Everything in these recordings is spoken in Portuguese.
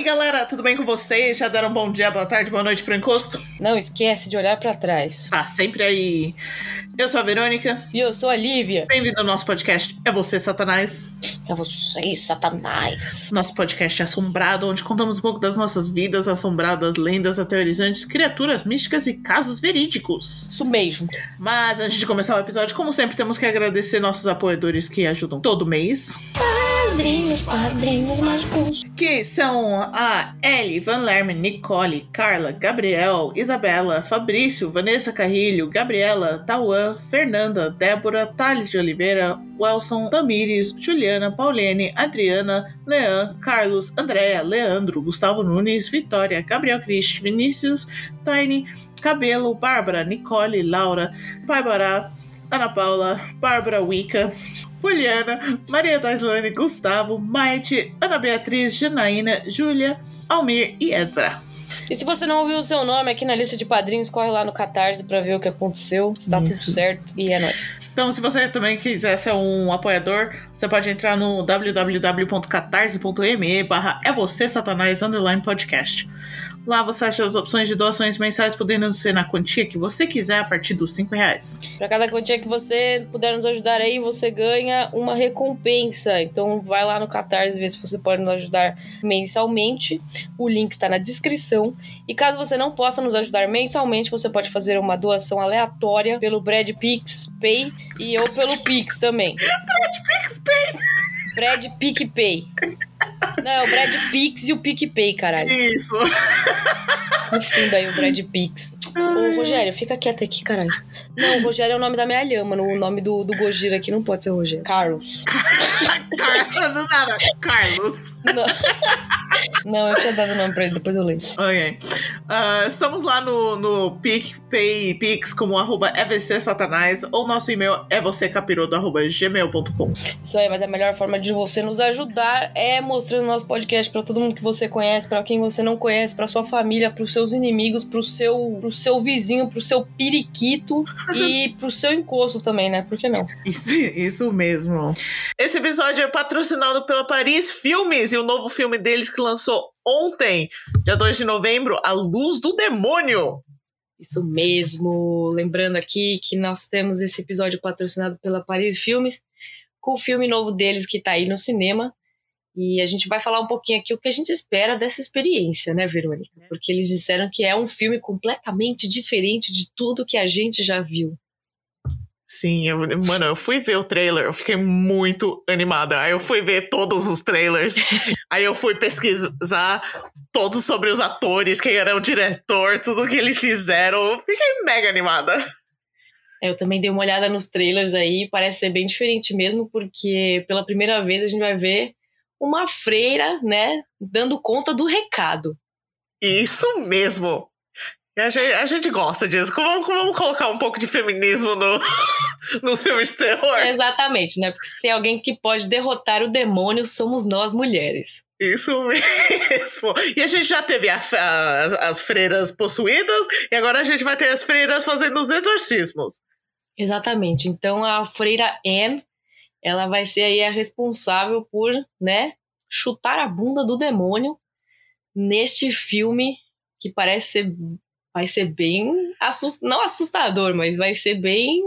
Aí, galera, tudo bem com vocês? Já deram um bom dia, boa tarde, boa noite pro encosto? Não esquece de olhar para trás. Tá sempre aí. Eu sou a Verônica. E eu sou a Lívia. Bem-vindo ao nosso podcast É Você, Satanás. É você, Satanás. Nosso podcast assombrado, onde contamos um pouco das nossas vidas assombradas, lendas aterrorizantes, criaturas místicas e casos verídicos. Isso mesmo. Mas antes de começar o episódio, como sempre, temos que agradecer nossos apoiadores que ajudam todo mês. Padrinhos, padrinhos mágicos. Que são a Ellie, Van Lerme, Nicole, Carla, Gabriel, Isabela, Fabrício, Vanessa Carrilho, Gabriela, Tauan, Fernanda, Débora, Thales de Oliveira, Welson, Tamires, Juliana, Paulene, Adriana, Lean, Carlos, Andréa, Leandro, Gustavo Nunes, Vitória, Gabriel Cristi, Vinícius, Tiny, Cabelo, Bárbara, Nicole, Laura, Bárbara, Ana Paula, Bárbara Wicca, Juliana, Maria Daislane, Gustavo, Maite, Ana Beatriz, Janaína, Júlia, Almir e Ezra. E se você não ouviu o seu nome aqui na lista de padrinhos, corre lá no Catarse pra ver o que aconteceu. Se tá tudo certo. E é nóis. Então, se você também quiser ser um apoiador, você pode entrar no www.catarse.me barra é você, satanás, underline podcast. Lá você acha as opções de doações mensais, podendo ser na quantia que você quiser a partir dos 5 reais. Pra cada quantia que você puder nos ajudar aí, você ganha uma recompensa. Então vai lá no Catarse ver se você pode nos ajudar mensalmente. O link está na descrição. E caso você não possa nos ajudar mensalmente, você pode fazer uma doação aleatória pelo Brad Pix Pay e ou pelo Pix também. Brad PicPay. Não, é o Brad Pix e o PicPay, caralho. Isso! Confunda aí o Brad Pix. Ô, Rogério, fica quieto aqui, caralho. Não, o Rogério é o nome da minha lhama. O nome do, do Gojira aqui não pode ser Rogério. Carlos. Carlos, do nada. Carlos. Não. Não, eu tinha dado o nome pra ele, depois eu leio. Ok. Ah, estamos lá no, no PicPay Pix como arroba EVC Satanás ou nosso e-mail é vocêcapiroto arroba gmail.com. Isso aí, mas a melhor forma de você nos ajudar é mostrando nosso podcast pra todo mundo que você conhece, pra quem você não conhece, pra sua família, pros seus inimigos, pro seu, pro seu vizinho, pro seu periquito e pro seu encosto também, né? Por que não? Isso, isso mesmo. Esse episódio é patrocinado pela Paris Filmes e o novo filme deles que lançou ontem, dia 2 de novembro, A Luz do Demônio. Isso mesmo. Lembrando aqui que nós temos esse episódio patrocinado pela Paris Filmes, com o filme novo deles que tá aí no cinema. E a gente vai falar um pouquinho aqui o que a gente espera dessa experiência, né, Verônica? Porque eles disseram que é um filme completamente diferente de tudo que a gente já viu. Sim, eu- mano, eu fui ver o trailer, eu fiquei muito animada. Aí eu fui ver todos os trailers, aí eu fui pesquisar todos sobre os atores, quem era o diretor, tudo que eles fizeram. Eu fiquei mega animada. É, Eu também dei uma olhada nos trailers aí, parece ser bem diferente mesmo, porque pela primeira vez a gente vai ver uma freira, né, dando conta do recado. Isso mesmo. A gente, a gente gosta disso. Vamos, vamos colocar um pouco de feminismo no, nos filmes de terror? Exatamente, né? Porque se tem alguém que pode derrotar o demônio, somos nós mulheres. Isso mesmo. E a gente já teve a- a- as, as freiras possuídas, e agora a gente vai ter as freiras fazendo os exorcismos. Exatamente. Então a freira Anne, ela vai ser aí a responsável por, né, chutar a bunda do demônio neste filme que parece ser vai ser bem assust... não assustador, mas vai ser bem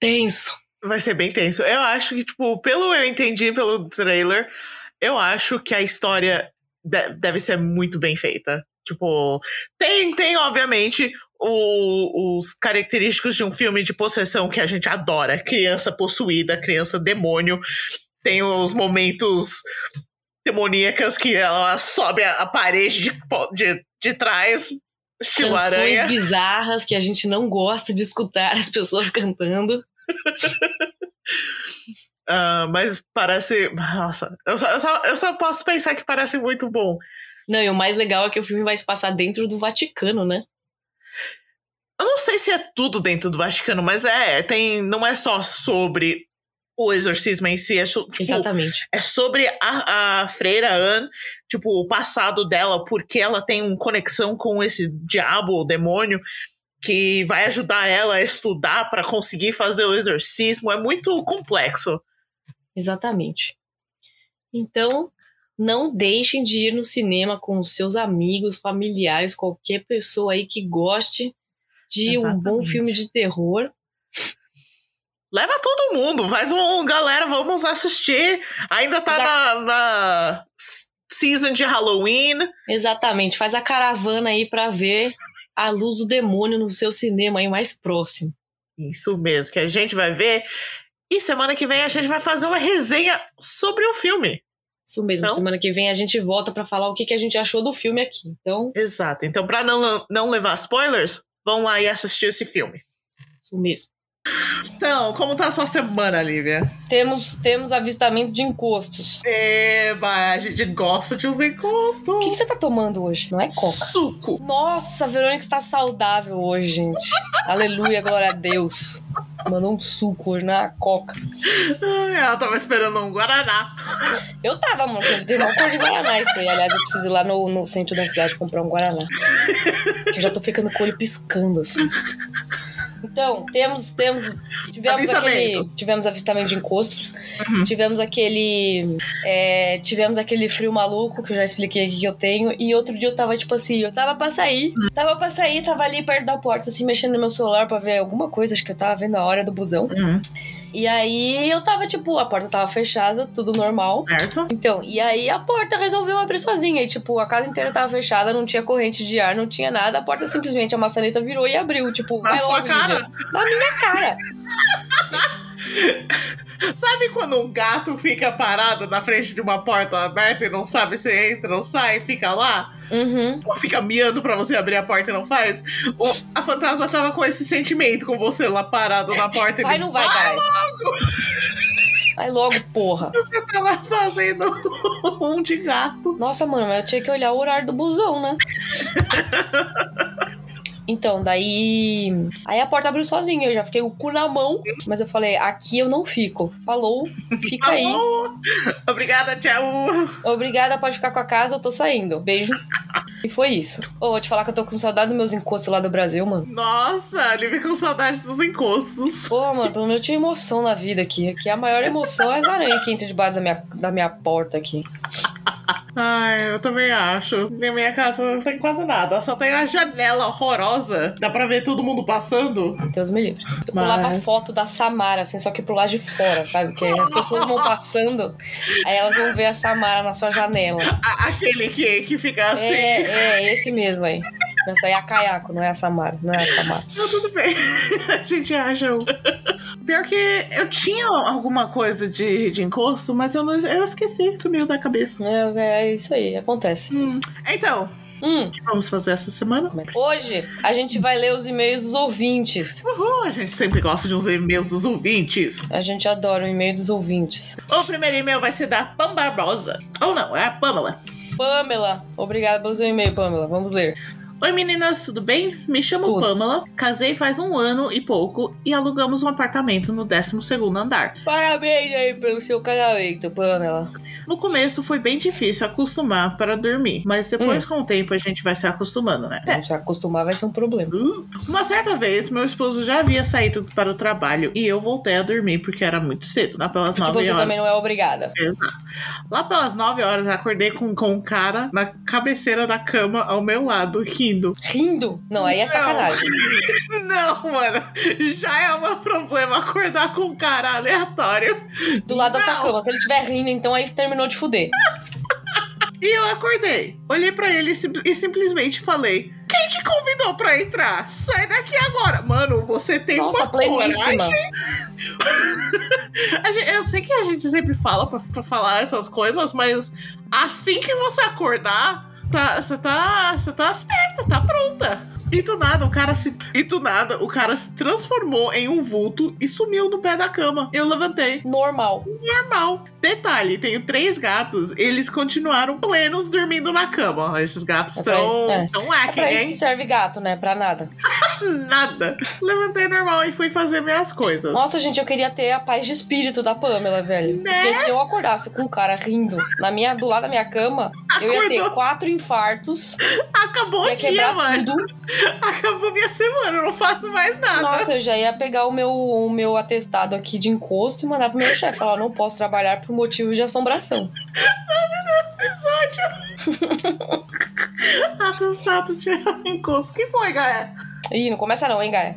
tenso. Vai ser bem tenso. Eu acho que, tipo, pelo eu entendi pelo trailer, eu acho que a história de- deve ser muito bem feita. Tipo, tem, tem obviamente, o- os característicos de um filme de possessão que a gente adora. Criança possuída, criança demônio. Tem os momentos demoníacas que ela sobe a, parede de, de, de trás, estilo Canções aranha. bizarras que a gente não gosta de escutar as pessoas cantando. Ah, mas parece. Nossa, eu só, eu, só, eu só posso pensar que parece muito bom. Não, e o mais legal é que o filme vai se passar dentro do Vaticano, né? Eu não sei se é tudo dentro do Vaticano, mas é, tem, não é só sobre o exorcismo em si, é, tipo, Exatamente. é sobre a, a freira Anne, tipo, o passado dela, porque ela tem uma conexão com esse diabo, o demônio, que vai ajudar ela a estudar para conseguir fazer o exorcismo. É muito complexo. Exatamente. Então, não deixem de ir no cinema com seus amigos, familiares, qualquer pessoa aí que goste de um bom Exatamente. filme de terror. Leva todo mundo, faz um. Galera, vamos assistir. Ainda tá na, na season de Halloween. Exatamente, faz a caravana aí pra ver a luz do demônio no seu cinema aí mais próximo. Isso mesmo, que a gente vai ver. E semana que vem a gente vai fazer uma resenha sobre o filme. Isso mesmo, Então? semana que vem a gente volta pra falar o que, que a gente achou do filme aqui. Então, Exato. Então, pra não, não levar spoilers, vão lá e assistir esse filme. isso mesmo. Então, como tá a sua semana, Lívia? Temos, temos avistamento de encostos. Eba, a gente gosta de uns encostos. O que, que você tá tomando hoje? Não é coca? Suco. Nossa, a Verônica está saudável hoje, gente. Aleluia, glória a Deus. Mandou um suco hoje, não é a coca. Ai, ela tava esperando um Guaraná. Eu tava, mano, tem uma cor de Guaraná isso aí. Aliás, eu preciso ir lá no, no centro da cidade comprar um Guaraná. Que eu já tô ficando com o olho piscando, assim. Então, temos, temos, tivemos aquele, tivemos avistamento de encostos, Uhum. tivemos aquele, é, tivemos aquele frio maluco que eu já expliquei aqui que eu tenho, e outro dia eu tava tipo assim, eu tava pra sair, tava pra sair, tava ali perto da porta, assim, mexendo no meu celular pra ver alguma coisa, acho que eu tava vendo a hora do busão, Uhum. E aí eu tava tipo, a porta tava fechada, tudo normal, Certo? então, e aí a porta resolveu abrir sozinha. E, tipo, a casa inteira tava fechada, não tinha corrente de ar, não tinha nada. A porta simplesmente, a maçaneta virou e abriu. Tipo, Na vai sua logo, cara? Na minha cara. Sabe quando um gato fica parado na frente de uma porta aberta e não sabe se entra ou sai, fica lá? Uhum. Fica miando pra você abrir a porta e não faz? O, a fantasma tava com esse sentimento com você lá parado na porta e Vai, ele, não vai, caralho. Vai logo, porra. Você tava fazendo um de gato. Nossa, mano, mas eu tinha que olhar o horário do busão, né? Então, daí. Aí a porta abriu sozinha, eu já fiquei o cu na mão, mas eu falei, aqui eu não fico. Falou, fica aí. Obrigada, tchau. Obrigada, pode ficar com a casa, eu tô saindo. Beijo. E foi isso. Ô, vou te falar que eu tô com saudade dos meus encostos lá do Brasil, mano. Nossa, ele vem com saudade dos encostos. Pô, mano, pelo menos eu tinha emoção na vida aqui. Aqui a maior emoção é as aranhas que entram debaixo da minha, da minha porta aqui. Ai, eu também acho. Na minha casa não tem quase nada. Só tem a janela horrorosa. Dá pra ver todo mundo passando. Deus me livre. Eu Mas- pulava foto da Samara, assim, só que pro lado de fora, sabe? Porque as pessoas vão passando, aí elas vão ver a Samara na sua janela. A- aquele que, que fica assim. É, é, esse mesmo aí. Essa aí é a Kayako, não é a Samara. Não é a Samara. Não, tudo bem. A gente acha. um. Pior que eu tinha alguma coisa de, de encosto, mas eu, não, eu esqueci. Sumiu da cabeça. É, é isso aí, acontece. Hum. Então, Hum, o que vamos fazer essa semana? hoje a gente vai ler os e-mails dos ouvintes. Uhul, a gente sempre gosta de uns e-mails dos ouvintes. A gente adora o e-mail dos ouvintes. O primeiro e-mail vai ser da Pam Barbosa. Ou não, é a Pamela. Pamela, obrigada pelo seu e-mail, Pamela. Vamos ler. Oi meninas, tudo bem? Me chamo Tudo. Pamela, casei faz um ano e pouco e alugamos um apartamento no 12º andar. Parabéns aí pelo seu casamento, Pamela. No começo foi bem difícil acostumar para dormir, mas depois com o tempo a gente vai se acostumando, né? Se acostumar vai ser um problema. Uma certa vez, meu esposo já havia saído para o trabalho e eu voltei a dormir porque era muito cedo, lá pelas Porque 9 você horas. também não é obrigada. Exato. Lá pelas 9 horas, acordei com, com um cara na cabeceira da cama ao meu lado, rindo. Rindo? Não, aí é sacanagem. Não, mano, já é um problema acordar com um cara aleatório. Do lado da sua Não. cama. Se ele estiver rindo, então aí terminou de fuder. E eu acordei, olhei pra ele e, sim- simplesmente falei: Quem te convidou pra entrar? Sai daqui agora. Mano, você tem Nossa, uma pleníssima. coragem. Gente- eu sei que a gente sempre fala pra, pra falar essas coisas, mas assim que você acordar, tá, você tá, você tá esperta, tá pronta. E do nada, o cara se. E do nada, o cara se transformou em um vulto e sumiu no pé da cama. Eu levantei. Normal. Normal. Detalhe, tenho três gatos, eles continuaram plenos dormindo na cama. Esses gatos É estão é. tão É lacking, pra isso hein? que serve gato, né? Pra nada. Nada. Levantei normal e fui fazer minhas coisas. Nossa, gente, eu queria ter a paz de espírito da Pamela, velho. Né? Porque se eu acordasse com um cara rindo na minha, do lado da minha cama, eu ia ter Acordou. quatro infartos, Acabou o ia dia, mano. tudo. Acabou minha semana, eu não faço mais nada. Nossa, eu já ia pegar o meu, o meu atestado aqui de encosto e mandar pro meu chefe. Falar, não posso trabalhar por motivo de assombração. episódio. Assustado de encosto. que foi, Gaia? Ih, não começa não, hein, Gaia?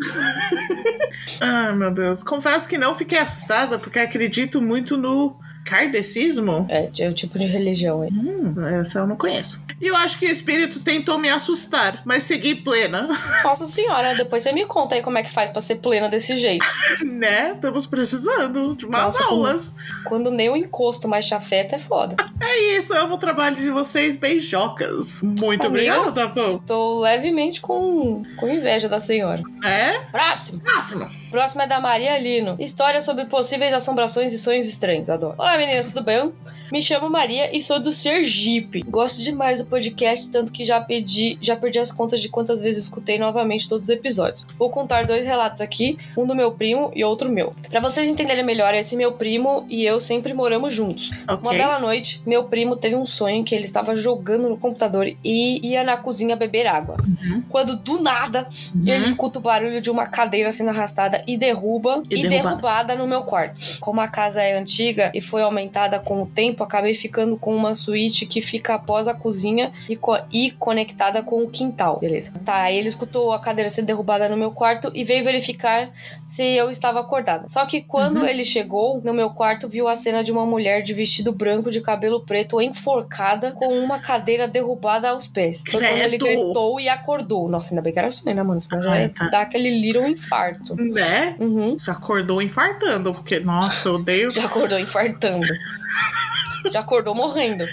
Ai, meu Deus. Confesso que não fiquei assustada, porque acredito muito no kardecismo. É, é o tipo de religião, hein? Hum, essa eu não conheço. E eu acho que o espírito tentou me assustar, mas segui plena. Nossa senhora, depois você me conta aí como é que faz pra ser plena desse jeito. né? Estamos precisando de umas Nossa, aulas. Quando nem o encosto mais chafeta é foda. É isso, eu amo o trabalho de vocês, beijocas. Muito Amigo, obrigada, Tapão. Estou levemente com, com inveja da senhora. É? Próximo. Próximo. Próximo é da Maria Lino. História sobre possíveis assombrações e sonhos estranhos. Adoro. Olá, meninas, tudo bem? Me chamo Maria e sou do Sergipe. Gosto demais do podcast, tanto que já pedi, já perdi as contas de quantas vezes escutei novamente todos os episódios. Vou contar dois relatos aqui, um do meu primo e outro meu. Para vocês entenderem melhor, esse meu primo e eu sempre moramos juntos. Ok. Uma bela noite, meu primo teve um sonho que ele estava jogando no computador e ia na cozinha beber água. Uhum. Quando do nada ele escuta o barulho de uma cadeira sendo arrastada e derruba E e, derruba. derrubada no meu quarto. Como a casa é antiga e foi aumentada com o tempo, acabei ficando com uma suíte que fica após a cozinha e, co- e conectada com o quintal. Beleza. Tá, aí ele escutou a cadeira ser derrubada no meu quarto e veio verificar se eu estava acordada. Só que quando Uhum. ele chegou no meu quarto, viu a cena de uma mulher de vestido branco de cabelo preto enforcada com uma cadeira derrubada aos pés. Foi quando ele gritou e acordou. Nossa, ainda bem que era sonho, né, mano? Senão já Ai, ia tá. dar aquele little infarto. Né? Uhum. Já acordou infartando, porque, nossa, eu odeio. Já acordou infartando. Já acordou morrendo.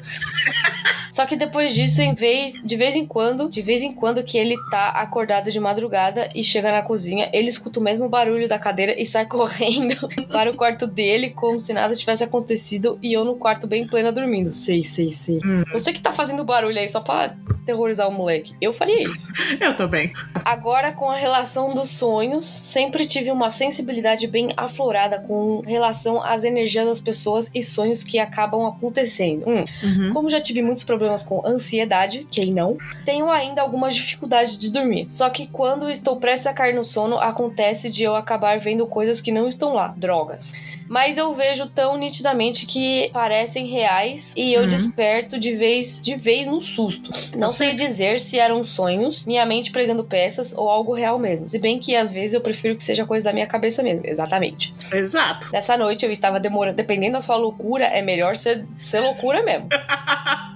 Só que depois disso, em vez, de vez em quando, de vez em quando que ele tá acordado de madrugada e chega na cozinha, ele escuta o mesmo barulho da cadeira e sai correndo para o quarto dele como se nada tivesse acontecido e eu no quarto bem plena dormindo. Sei, sei, sei. Hum. Você que tá fazendo barulho aí só pra terrorizar o moleque. Eu faria isso. Eu também. Agora, com a relação dos sonhos, sempre tive uma sensibilidade bem aflorada com relação às energias das pessoas e sonhos que acabam acontecendo. Hum, Uhum. como já tive muitos problemas com ansiedade, quem não, tenho ainda algumas dificuldades de dormir. Só que quando estou prestes a cair no sono, acontece de eu acabar vendo coisas que não estão lá, drogas. Mas eu vejo tão nitidamente que parecem reais e eu Uhum. desperto de vez de vez num susto. Não sei dizer se eram sonhos, minha mente pregando peças ou algo real mesmo. Se bem que às vezes eu prefiro que seja coisa da minha cabeça mesmo. Exatamente. Exato. Nessa noite eu estava demorando, dependendo da sua loucura, é melhor ser, ser loucura mesmo.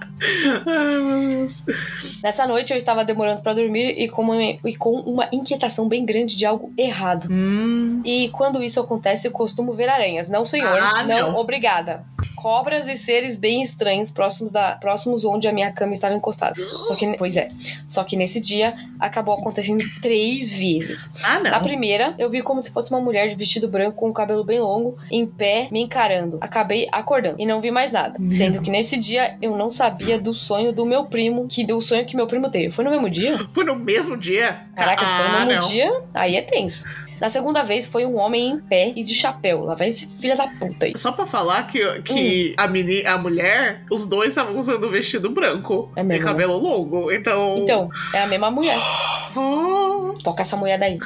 Ai, meu Deus. Nessa noite eu estava demorando pra dormir e com, uma, e com uma inquietação bem grande de algo errado. Hum. E quando isso acontece, eu costumo ver aranhas. Não, senhor. Ah, não, não. obrigada. Cobras e seres bem estranhos próximos, da, próximos onde a minha cama estava encostada. Só que, pois é. Só que nesse dia acabou acontecendo três vezes. Ah, Na não. primeira, eu vi como se fosse uma mulher de vestido branco com o cabelo bem longo, em pé, me encarando. Acabei acordando e não vi mais nada. Meu. Sendo que nesse dia eu não sabia do sonho do meu primo, que do sonho que meu primo teve. Foi no mesmo dia? Foi no mesmo dia? Caraca, se ah, no mesmo não. dia, aí é tenso. Na segunda vez foi um homem em pé e de chapéu. Lá vai esse filho da puta aí. Só pra falar que, que a, meni, a mulher, os dois estavam usando vestido branco É e mesmo, né? cabelo longo. Então. Então, é a mesma mulher. Toca essa mulher daí.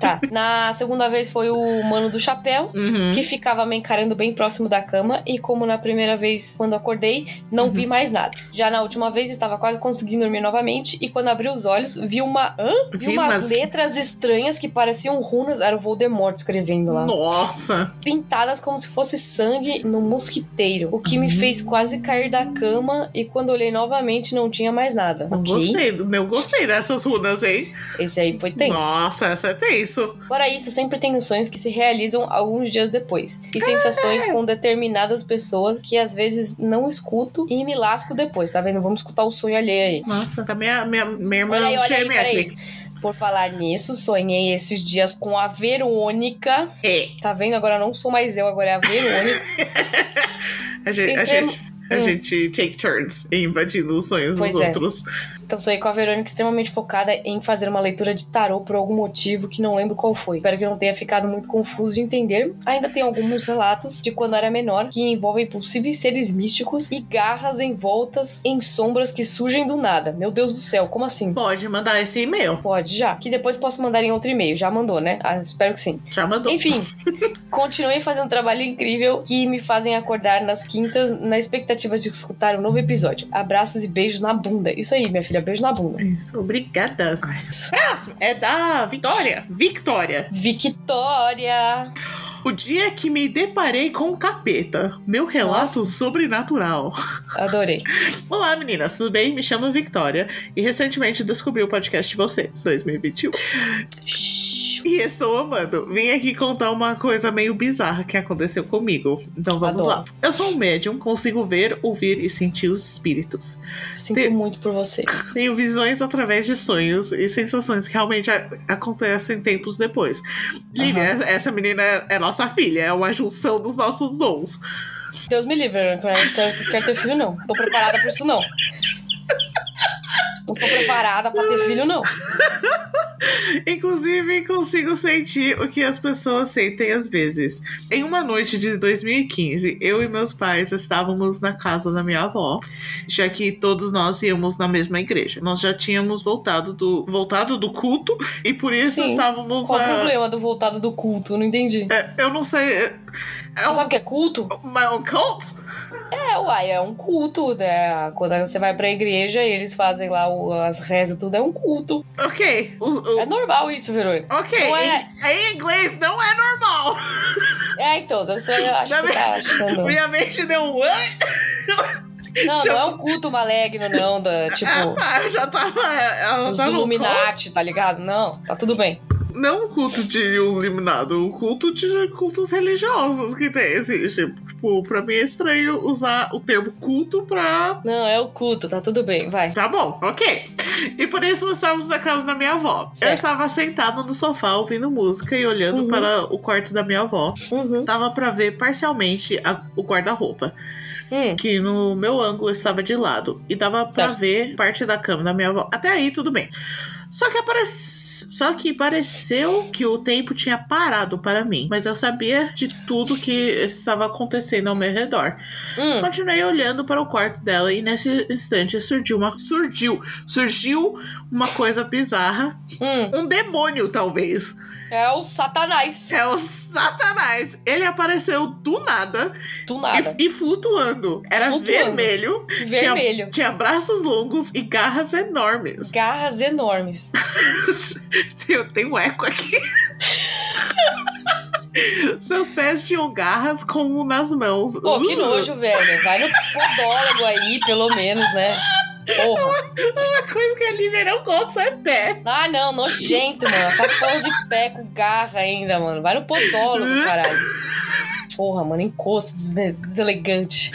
Tá. Na segunda vez foi o mano do chapéu. uhum. Que ficava me encarando bem próximo da cama, e como na primeira vez, quando acordei, não Uhum. vi mais nada. Já na última vez, estava quase conseguindo dormir novamente, e quando abri os olhos, vi uma. Hã? Vi, Vi umas umas- letras estranhas que pareciam runas, era o Voldemort escrevendo lá. Nossa. pintadas como se fosse sangue no mosquiteiro, o que me Uhum. fez quase cair da cama e quando olhei novamente não tinha mais nada. Eu ok? gostei, eu gostei dessas runas, hein? Esse aí foi tenso. Nossa, essa é tenso. Fora isso, sempre tenho sonhos que se realizam alguns dias depois. E sensações com determinadas pessoas que às vezes não escuto e me lasco depois, tá vendo? Vamos escutar o sonho alheio aí. Nossa, tá minha, minha, minha irmã Olha aí, olha aí. Por falar nisso, sonhei esses dias com a Verônica. É. Tá vendo? Agora não sou mais eu, agora é a Verônica. A gente, a gente, a Hum. gente take turns em invadindo os sonhos Pois dos é. outros. Então sonhei com a Verônica extremamente focada em fazer uma leitura de tarô por algum motivo que não lembro qual foi. Espero que não tenha ficado muito confuso de entender. Ainda tem alguns relatos de quando era menor que envolvem possíveis seres místicos e garras envoltas em sombras que surgem do nada. Meu Deus do céu, como assim? Pode mandar esse e-mail. Pode já. Que depois posso mandar em outro e-mail. Já mandou, né? Ah, espero que sim. Já mandou. Enfim, continuei fazendo um trabalho incrível que me fazem acordar nas quintas na expectativa de escutar um novo episódio. Abraços e beijos na bunda. Isso aí, minha filha, beijo na bunda. Isso, obrigada. Próximo é da Vitória. Victória. Victória! O dia que me deparei com o capeta. Meu relato sobrenatural. Adorei. Olá, meninas, tudo bem? Me chamo Victória e recentemente descobri o podcast de vocês, 2021. E estou amando. Vim aqui contar uma coisa meio bizarra que aconteceu comigo. Então vamos Adoro. lá. Eu sou um médium, consigo ver, ouvir e sentir os espíritos. Sinto Tem- muito por você. Tenho visões através de sonhos e sensações que realmente acontecem tempos depois. Lívia, essa- essa menina é, é nossa filha, é uma junção dos nossos dons. Deus me livre, eu não quero, ter- quero ter filho, não. Tô preparada pra isso, não. Não tô preparada pra ter filho, não. Inclusive, consigo sentir o que as pessoas sentem às vezes. Em uma noite de 2015, eu e meus pais estávamos na casa da minha avó, já que todos nós íamos na mesma igreja. Nós já tínhamos voltado do, voltado do culto e por isso Sim. estávamos Qual o na. problema do voltado do culto? Eu não entendi. É, eu não sei. É, é Você um, sabe o que é culto? my own cult? É, uai, é um culto, né? Quando você vai pra igreja e eles fazem lá o- as rezas, tudo é um culto. Ok. O, o- É normal isso, Verônica. ok. Não é- Em, em inglês não é normal. É, então, eu acho que você tá achando. Minha mente deu um. Não, não é um culto maligno, não, da, tipo, Ah, tá, já tava. Ela os tá. Illuminati, tá ligado? Não, tá tudo bem. Não o culto de um eliminado, o culto de cultos religiosos que tem, existe. Tipo, pra mim é estranho usar o termo culto pra. Não, é o culto, tá tudo bem, vai. Tá bom, ok. E por isso nós estávamos na casa da minha avó. Eu Certo. estava sentada no sofá ouvindo música e olhando Uhum. para o quarto da minha avó. Uhum. Dava pra ver parcialmente a- o guarda-roupa, Hum, que no meu ângulo estava de lado. E dava pra Certo. ver parte da cama da minha avó. Até aí, tudo bem. Só que, aparece... Só que pareceu que o tempo tinha parado para mim, mas eu sabia de tudo que estava acontecendo ao meu redor. hum. Continuei olhando para o quarto dela e nesse instante surgiu uma surgiu, surgiu uma coisa bizarra, Hum, um demônio talvez. É o Satanás. É o Satanás. Ele apareceu do nada, Do nada. E, e flutuando. Era Flutuando. vermelho, Vermelho. tinha braços longos e garras enormes. Garras enormes. Eu tenho um eco aqui. Seus pés tinham garras como nas mãos. Pô, que Uh, nojo, velho. Vai no podólogo aí, pelo menos, né? Porra. Uma coisa que a Lívia não gosta é pé. Ah, não, nojento, mano. Essa porra de pé com garra ainda, mano. Vai no podólogo, caralho. Porra, mano, encosto desne- deselegante.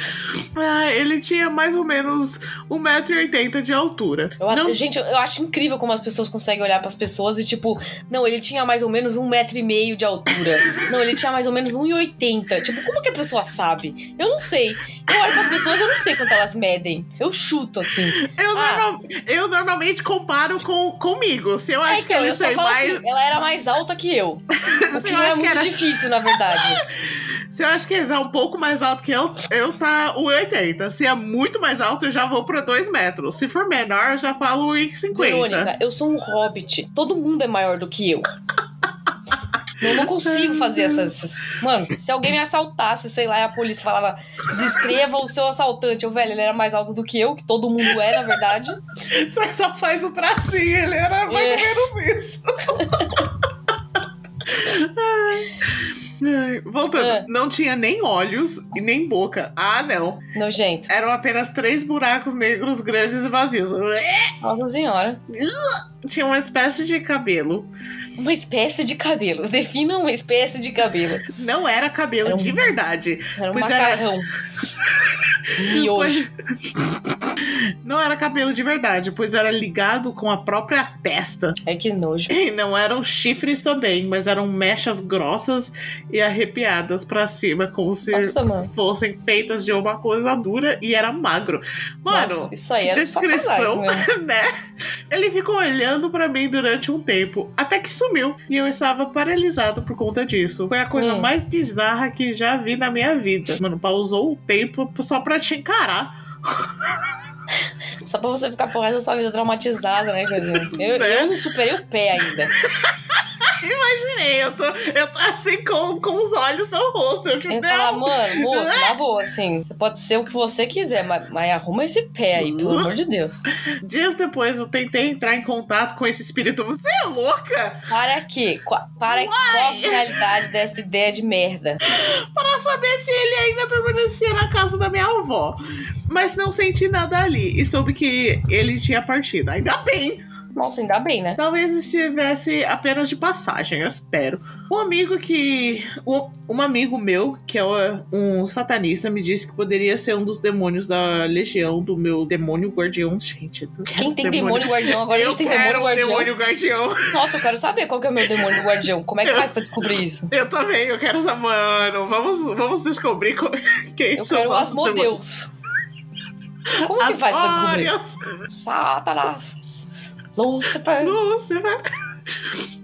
Ah, ele tinha mais ou menos 1,80m de altura. Eu, não, Gente, eu, acho incrível como as pessoas conseguem olhar pras pessoas e, tipo, não, ele tinha mais ou menos um metro e meio de altura. Não, ele tinha mais ou menos 1,80. Tipo, como que a pessoa sabe? Eu não sei. Eu olho pras pessoas, eu não sei quanto elas medem. Eu chuto, assim. Eu, Ah. normal- eu normalmente comparo com, comigo. Se eu É, acho que então, ele eu mais. assim, ela era mais alta que eu. O que eu é que muito era- difícil, na verdade. se eu acho que ele tá um pouco mais alto que eu, eu tá 1,80. Se é muito mais alto, eu já vou pra 2 metros. Se for menor, eu já falo 1,50. Verônica, eu sou um hobbit. Todo mundo é maior do que eu. Eu não consigo fazer essas, Mano, se alguém me assaltasse, sei lá, e a polícia falava, descreva o seu assaltante. Eu, velho, ele era mais alto do que eu, que todo mundo é, na verdade. Você só faz o bracinho, ele era mais É. ou menos isso. Voltando, É. não tinha nem olhos e nem boca. Ah, não. Nojento. Eram apenas três buracos negros grandes e vazios. Nossa senhora. Tinha uma espécie de cabelo. Uma espécie de cabelo. Defina uma espécie de cabelo. Não era cabelo Era um- de verdade. Era um Pois era- macarrão. Miojo. Não era cabelo de verdade, pois era ligado com a própria testa. Ai, que nojo. E não eram chifres também, mas eram mechas grossas e arrepiadas pra cima, como se Nossa, fossem feitas de uma coisa dura e era magro. Mano, Nossa, isso aí era descrição, né? Ele ficou olhando pra mim durante um tempo, até que sumiu. E eu estava paralisado por conta disso. Foi a coisa Hum. mais bizarra que já vi na minha vida. Mano, pausou o tempo só pra te encarar. Só pra você ficar por resto da sua vida traumatizada, né? Eu, Né? eu não superei o pé ainda. Imaginei. Eu tô, eu tô assim com, com os olhos no rosto. Eu, tipo, Eu falar, mano, moça, na boa, assim, você pode ser o que você quiser, mas, mas arruma esse pé aí, pelo amor de Deus. Dias depois eu tentei entrar em contato com esse espírito. Você é louca? Para quê? Para qual a finalidade dessa ideia de merda? Para saber se ele ainda permanecia na casa da minha avó. Mas não senti nada ali e soube que ele tinha partido. Ainda bem. Nossa, ainda bem, né? Talvez estivesse apenas de passagem, eu espero. Um amigo que. Um, um amigo meu, que é um satanista, me disse que poderia ser um dos demônios da legião do meu demônio guardião. Gente, eu quero Quem tem demônio guardião? Agora a eu gente tem quero demônio guardião. demônio guardião. Nossa, eu quero saber qual que é o meu demônio guardião. Como é que faz pra descobrir isso? Eu também, eu quero saber. Mano, vamos, vamos descobrir co- quem Eu são quero o nossos demônios. Asmodeus. Como que faz pra descobrir? Satanás. Lucifer. Lúcifer.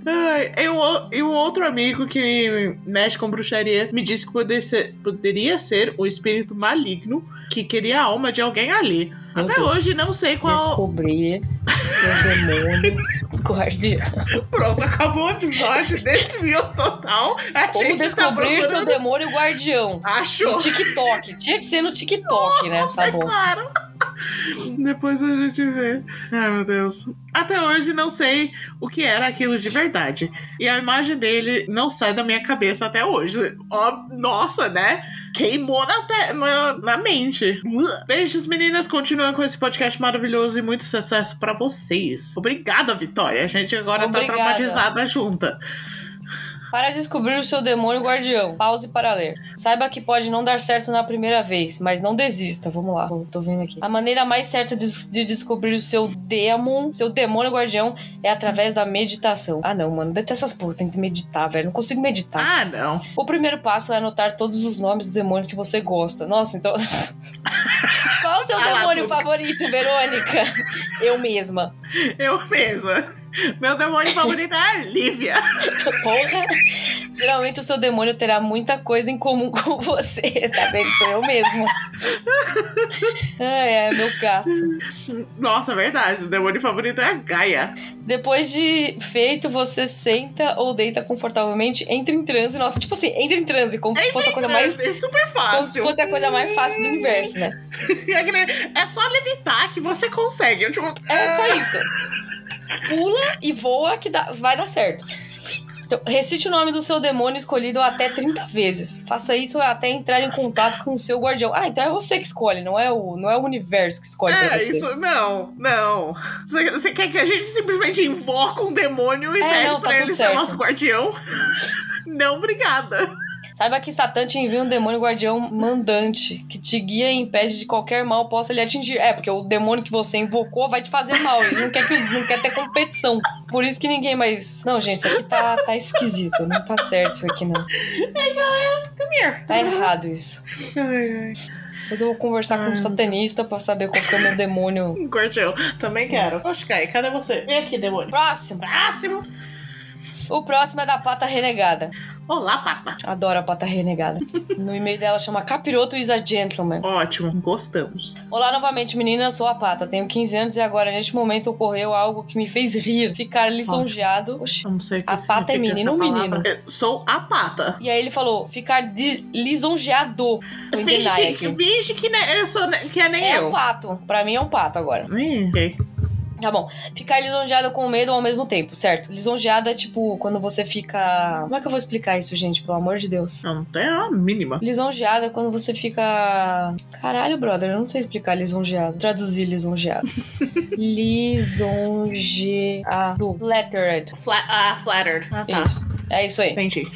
Ai, e, um, e um outro amigo que mexe com bruxaria me disse que poderia ser, poderia ser um espírito maligno que queria a alma de alguém ali. Meu Até Deus. hoje não sei qual. Descobrir seu demônio guardião. Pronto, acabou o episódio, desviou total. A Como gente tá descobrir seu procurando- demônio guardião? Achou. No TikTok. Tinha que ser no TikTok, né, essa É claro. Depois a gente vê. Ai, meu Deus. Até hoje não sei o que era aquilo de verdade. E a imagem dele não sai da minha cabeça até hoje. Ó, nossa, né? Queimou na, te- na, na mente. Beijos, meninas. Continuam com esse podcast maravilhoso e muito sucesso pra vocês. Obrigada, Vitória. A gente agora Obrigada. tá traumatizada junta. Para descobrir o seu demônio guardião, pause para ler. Saiba que pode não dar certo na primeira vez, mas não desista. Vamos lá, tô vendo aqui. A maneira mais certa de, de descobrir o seu demon, seu demônio guardião, é através da meditação. Ah, não, mano, detesto essas porra, tem que meditar, velho. Não consigo meditar. Ah, não. O primeiro passo é anotar todos os nomes dos demônios que você gosta. Nossa, então. Qual o seu Ah demônio favorito, Verônica? Eu mesma. Eu mesma. Meu demônio favorito é a Lívia. Porra! Geralmente o seu demônio terá muita coisa em comum com você, tá vendo? Sou eu mesmo. Ai, é, meu gato. Nossa, é verdade. O demônio favorito é a Gaia. Depois de feito, você senta ou deita confortavelmente, entra em transe. Nossa, tipo assim, entra em transe, como se fosse a coisa mais. É super Como se fácil. fosse a coisa mais fácil do universo, né? É É só levitar que você consegue. Tipo, É só isso. Pula e voa que dá- vai dar certo. Então, recite o nome do seu demônio escolhido até 30 vezes. Faça isso até entrar em contato com o seu guardião. Ah, então é você que escolhe, não é o, não é o universo que escolhe pra É, você. isso. Não, não. Você, quer que a gente simplesmente invoque um demônio e É, pede não, tá pra ele tudo ser certo. nosso guardião? Não, obrigada. Saiba que Satã te envia um demônio guardião mandante que te guia e impede de qualquer mal possa lhe atingir. É, porque o demônio que você invocou vai te fazer mal. Ele não quer, que os, não quer ter competição. Por isso que ninguém mais. Não, gente, isso aqui tá, tá esquisito. Não tá certo isso aqui, não. Come here. Tá errado isso. Ai, ai. Depois eu vou conversar com um satanista pra saber qual que é o meu demônio. Guardião. Também quero. Oxe, Kai, cadê você? Vem aqui, demônio. Próximo. Próximo. O próximo é da pata renegada. Olá, papa. Adoro a pata renegada. No e-mail dela chama Capiroto is a Gentleman. Ótimo, gostamos. Olá novamente, meninas. Sou a Pata. Tenho 15 anos e agora, neste momento, ocorreu algo que me fez rir, ficar lisonjeado. Oxi. Não sei o que A pata é menino essa ou menino? Eu Sou a pata. E aí ele falou, ficar lisonjeado. Finge que, finge que, ne- eu sou, que é nem É eu. um pato. Pra mim é um pato agora. Ih, ok. Tá bom. Ficar lisonjeada com medo ao mesmo tempo, certo? Lisonjeada é tipo quando você fica. Como é que eu vou explicar isso, gente? Pelo amor de Deus. Não tem a mínima. Lisonjeada é quando você fica. Caralho, brother, eu não sei explicar lisonjeado. Traduzir lisonjeado. Lisonjeado. Flattered. Fla ah, flattered. Ah, tá. Isso. É isso aí. Entendi.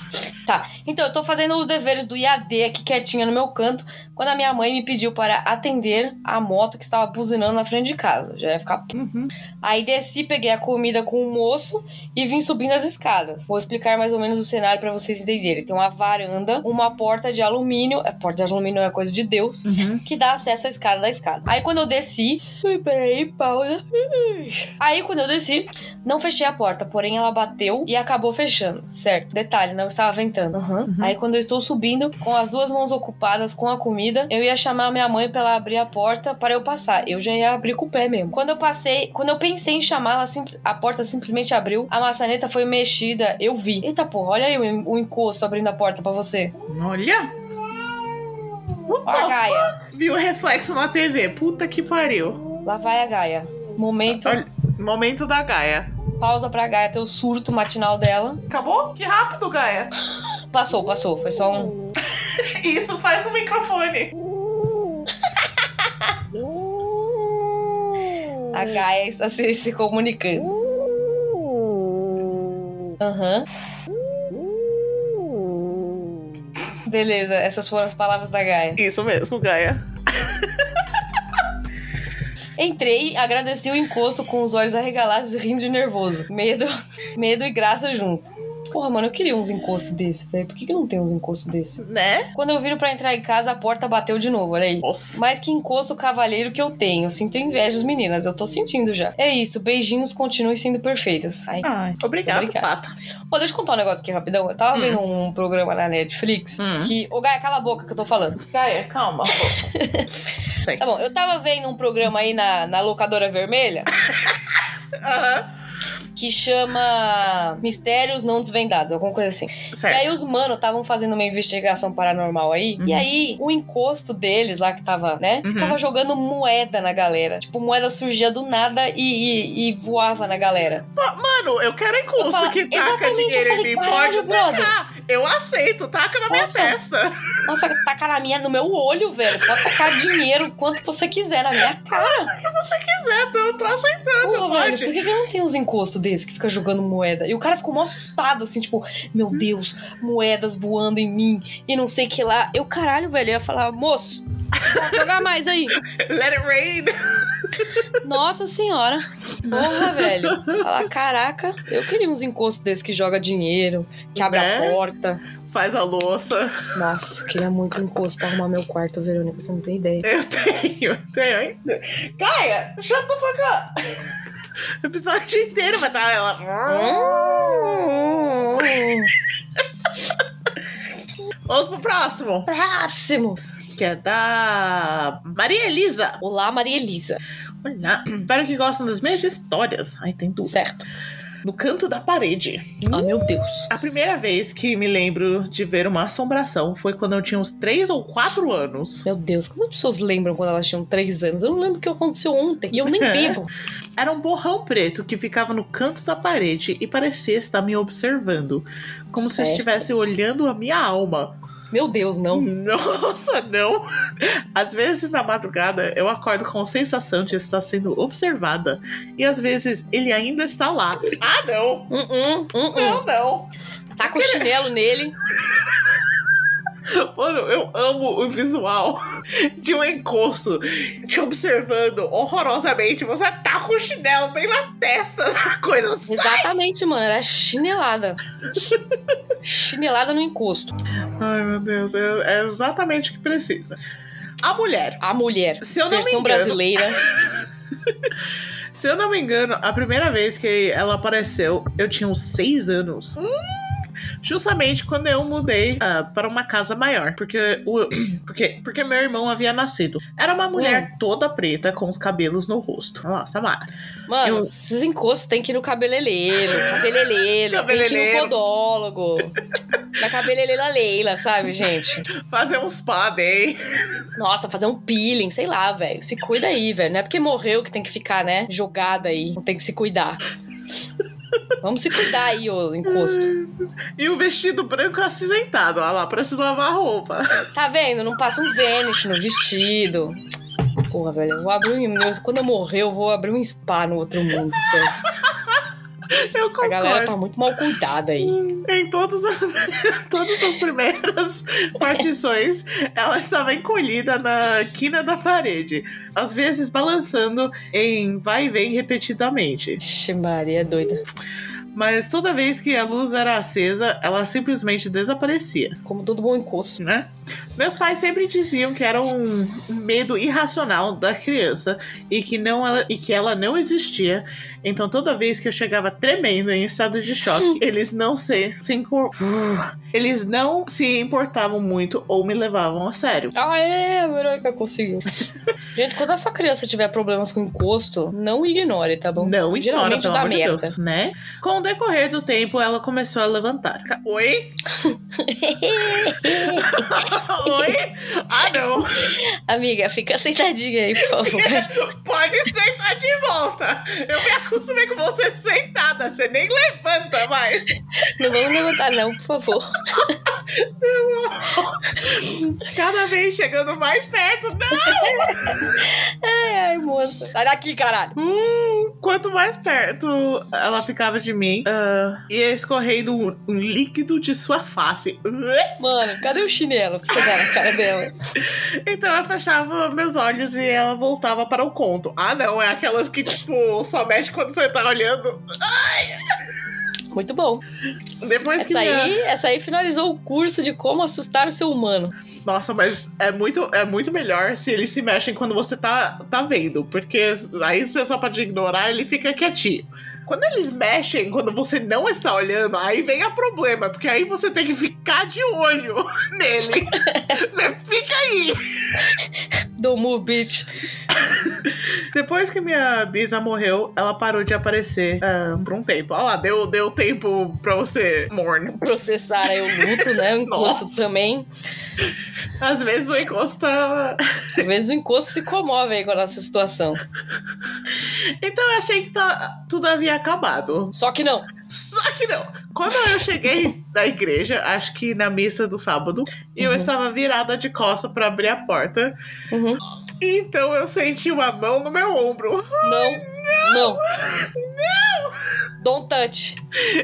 Tá. Então, eu tô fazendo os deveres do IAD aqui quietinha no meu canto, quando a minha mãe me pediu para atender a moto que estava buzinando na frente de casa. Já ia ficar. Uhum. Aí desci, peguei a comida com o moço e vim subindo as escadas. Vou explicar mais ou menos o cenário para vocês entenderem. Tem uma varanda, uma porta de alumínio. A porta de alumínio é coisa de Deus. Uhum. Que dá acesso à escada da escada. Aí quando eu desci. Peraí, pausa. Aí quando eu desci, não fechei a porta, porém ela bateu e acabou fechando, certo? Detalhe, não estava ventando tentando. Uhum. Aí quando eu estou subindo, com as duas mãos ocupadas com a comida, eu ia chamar minha mãe pra ela abrir a porta para eu passar. Eu já ia abrir com o pé mesmo. Quando eu passei, quando eu pensei em chamar, ela a porta simplesmente abriu. A maçaneta foi mexida. Eu vi. Eita porra, olha aí o, o encosto abrindo a porta para você. Olha. A Gaia. Viu o reflexo na TV. Puta que pariu. Lá vai a Gaia. Momento. Olha, momento da Gaia. Pausa pra Gaia ter o surto matinal dela. Acabou? Que rápido, Gaia. Passou, passou. Foi só um. Isso, faz no microfone. A Gaia está se, se comunicando. Aham. Uhum. Beleza, essas foram as palavras da Gaia. Isso mesmo, Gaia. Entrei, agradeci o encosto com os olhos arregalados e rindo de nervoso. Medo, medo e graça junto. Porra, mano, eu queria uns encostos desse, velho. Por que, que não tem uns encostos desse? Né? Quando eu viro para entrar em casa, a porta bateu de novo, olha aí. Nossa. Mas que encosto cavalheiro que eu tenho. Sinto inveja, meninas. Eu tô sentindo já. É isso, beijinhos continuem sendo perfeitas. Ai, Ai obrigado, Pata. Pô, deixa eu contar um negócio aqui rapidão. Eu tava hum. vendo um programa na Netflix hum. que. Ô, Gaia, cala a boca que eu tô falando. Gaia, calma. tá bom, eu tava vendo um programa aí na, na locadora vermelha. Aham. uhum que chama Mistérios Não Desvendados, alguma coisa assim. Certo. E aí os manos estavam fazendo uma investigação paranormal aí, uhum. e aí o encosto deles lá que tava, né, uhum. tava jogando moeda na galera. Tipo, moeda surgia do nada e, e, e voava na galera. Mano, eu quero encosto falo, que taca dinheiro em mim. Pode tacar. Eu aceito, taca na Nossa. minha testa. Nossa, taca na minha, no meu olho, velho. Pode tacar dinheiro quanto você quiser na minha cara. O que você quiser, eu tô aceitando, Porra, pode. Velho, por que, que não tem uns encostos desse que fica jogando moeda? E o cara ficou mó assustado, assim, tipo, meu Deus, moedas voando em mim e não sei o que lá. Eu, caralho, velho, eu ia falar, moço, jogar mais aí. Let it rain. Nossa senhora. Porra, velho. Falar, caraca, eu queria uns encostos desses que joga dinheiro, que abre Né? a porta. Faz a louça. Nossa, eu queria muito encosto pra arrumar meu quarto, Verônica. Você não tem ideia. Eu tenho, eu tenho ainda. Gaia, shut the fuck up. O episódio inteiro vai dar ela. Vamos pro próximo. Próximo. Que é da Maria Elisa. Olá, Maria Elisa. Olá. Espero que gostem das minhas histórias. Ai, tem duas. Certo. No canto da parede. Ah, meu Deus. A primeira vez que me lembro de ver uma assombração foi quando eu tinha uns 3 ou 4 anos. Meu Deus, como as pessoas lembram quando elas tinham 3 anos? Eu não lembro o que aconteceu ontem. E eu nem bebo. Era um borrão preto que ficava no canto da parede e parecia estar me observando. Como Certo. se estivesse olhando a minha alma. Meu Deus, não. Nossa, não! Às vezes na madrugada eu acordo com a sensação de estar sendo observada. E às vezes ele ainda está lá. Ah, não! Uh -uh, uh Não, não! Tá com o chinelo nele. Mano, eu amo o visual de um encosto te observando horrorosamente. Você tá com o chinelo bem na testa da coisa. Sai! Exatamente, mano. Era chinelada. chinelada no encosto. Ai, meu Deus. É, é exatamente o que precisa. A mulher. A mulher. Se eu não me versão engano- brasileira. Se eu não me engano, a primeira vez que ela apareceu, eu tinha uns seis anos. Justamente quando eu mudei ah, para uma casa maior. Porque, o, porque, porque meu irmão havia nascido. Era uma mulher toda preta com os cabelos no rosto. Nossa, Mara. Mano, Eu- esses encostos tem que ir no cabeleireiro, cabeleireiro, tem que ir no podólogo. Na cabeleireira Leila, sabe, gente? Fazer um spa day. Nossa, fazer um peeling, sei lá, velho. Se cuida aí, velho. Não é porque morreu que tem que ficar, né, jogada aí. Tem que se cuidar. Vamos se cuidar aí, ô encosto. E o vestido branco acinzentado. Olha lá, precisa lavar a roupa. Tá vendo? Não passa um Vanish no vestido. Porra, velho, eu vou abrir um. Quando eu morrer, eu vou abrir um spa no outro mundo, sério. Eu A concordo. galera tá muito mal cuidada aí. Em todas as, todas as primeiras partições, ela estava encolhida na quina da parede, às vezes balançando em vai e vem repetidamente. Ixi, Maria, é doida. Mas toda vez que a luz era acesa, ela simplesmente desaparecia, Como todo bom encosto. né? Meus pais sempre diziam que era um medo irracional da criança e que, não ela, e que ela não existia. Então, toda vez que eu chegava tremendo em estado de choque, eles não se, se incor- eles não se importavam muito ou me levavam a sério. Ah, é, a Verônica conseguiu. Gente, quando essa criança tiver problemas com encosto, não ignore, tá bom? Não ignora, Geralmente pelo dá amor de merda. Deus, né? Com o decorrer do tempo, ela começou a levantar. Oi? Oi? Ah, não. Amiga, fica sentadinha aí, por favor. Pode sentar de volta. Eu me acostumei com você sentada. Você nem levanta mais. Não vamos levantar, não, por favor. Cada vez chegando mais perto. Não! Ai, ai, moça. Sai daqui, caralho. Hum, quanto mais perto ela ficava de mim, ah, ia escorrendo um, um líquido de sua face. Mano, cadê o chinelo pra cara dela? Então eu fechava meus olhos e ela voltava para o conto. Ah, não, é aquelas que, tipo, só mexe quando você tá olhando. Muito bom. Depois que Essa minha... aí, essa aí finalizou o curso de como assustar o seu humano. Nossa, mas é muito, é muito melhor se eles se mexem quando você tá, tá vendo. Porque aí você só pode ignorar ele fica quietinho. Quando eles mexem, quando você não está olhando, aí vem a problema, porque aí você tem que ficar de olho nele. você fica aí. Don't move, bitch. Depois que minha bisa morreu, ela parou de aparecer ah, por um tempo. Olha lá, deu, deu tempo pra você morno. Processar aí o luto, né? O encosto Nossa. também. Às vezes o encosto tá. Às vezes o encosto se comove aí com a nossa situação. Então eu achei que tá, tudo havia acabado. Só que não. Só que não. Quando eu cheguei da igreja, acho que na missa do sábado, e eu Uhum. estava virada de costa pra abrir a porta. Uhum. Então eu senti uma mão no meu ombro. Não. Não. Don't touch.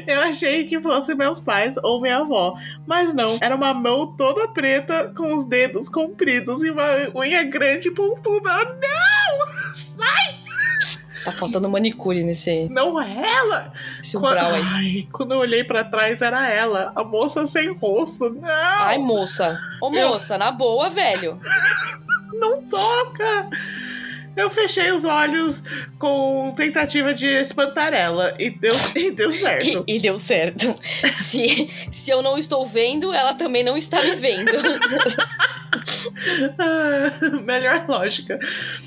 Eu achei que fosse meus pais ou minha avó, mas não. Era uma mão toda preta com os dedos compridos e uma unha grande e pontuda. Não! Sai! Tá faltando manicure nesse, Não é ela! nesse Quando, umbral aí. Ai, quando eu olhei pra trás era ela, a moça sem rosto. Não! Ai, moça. Ô, Eu- moça, na boa, velho. não toca! Eu fechei os olhos com tentativa de espantar ela e deu, e deu E, certo. e deu certo. Se, se eu não estou vendo, ela também não está me vendo. Ah, Melhor lógica.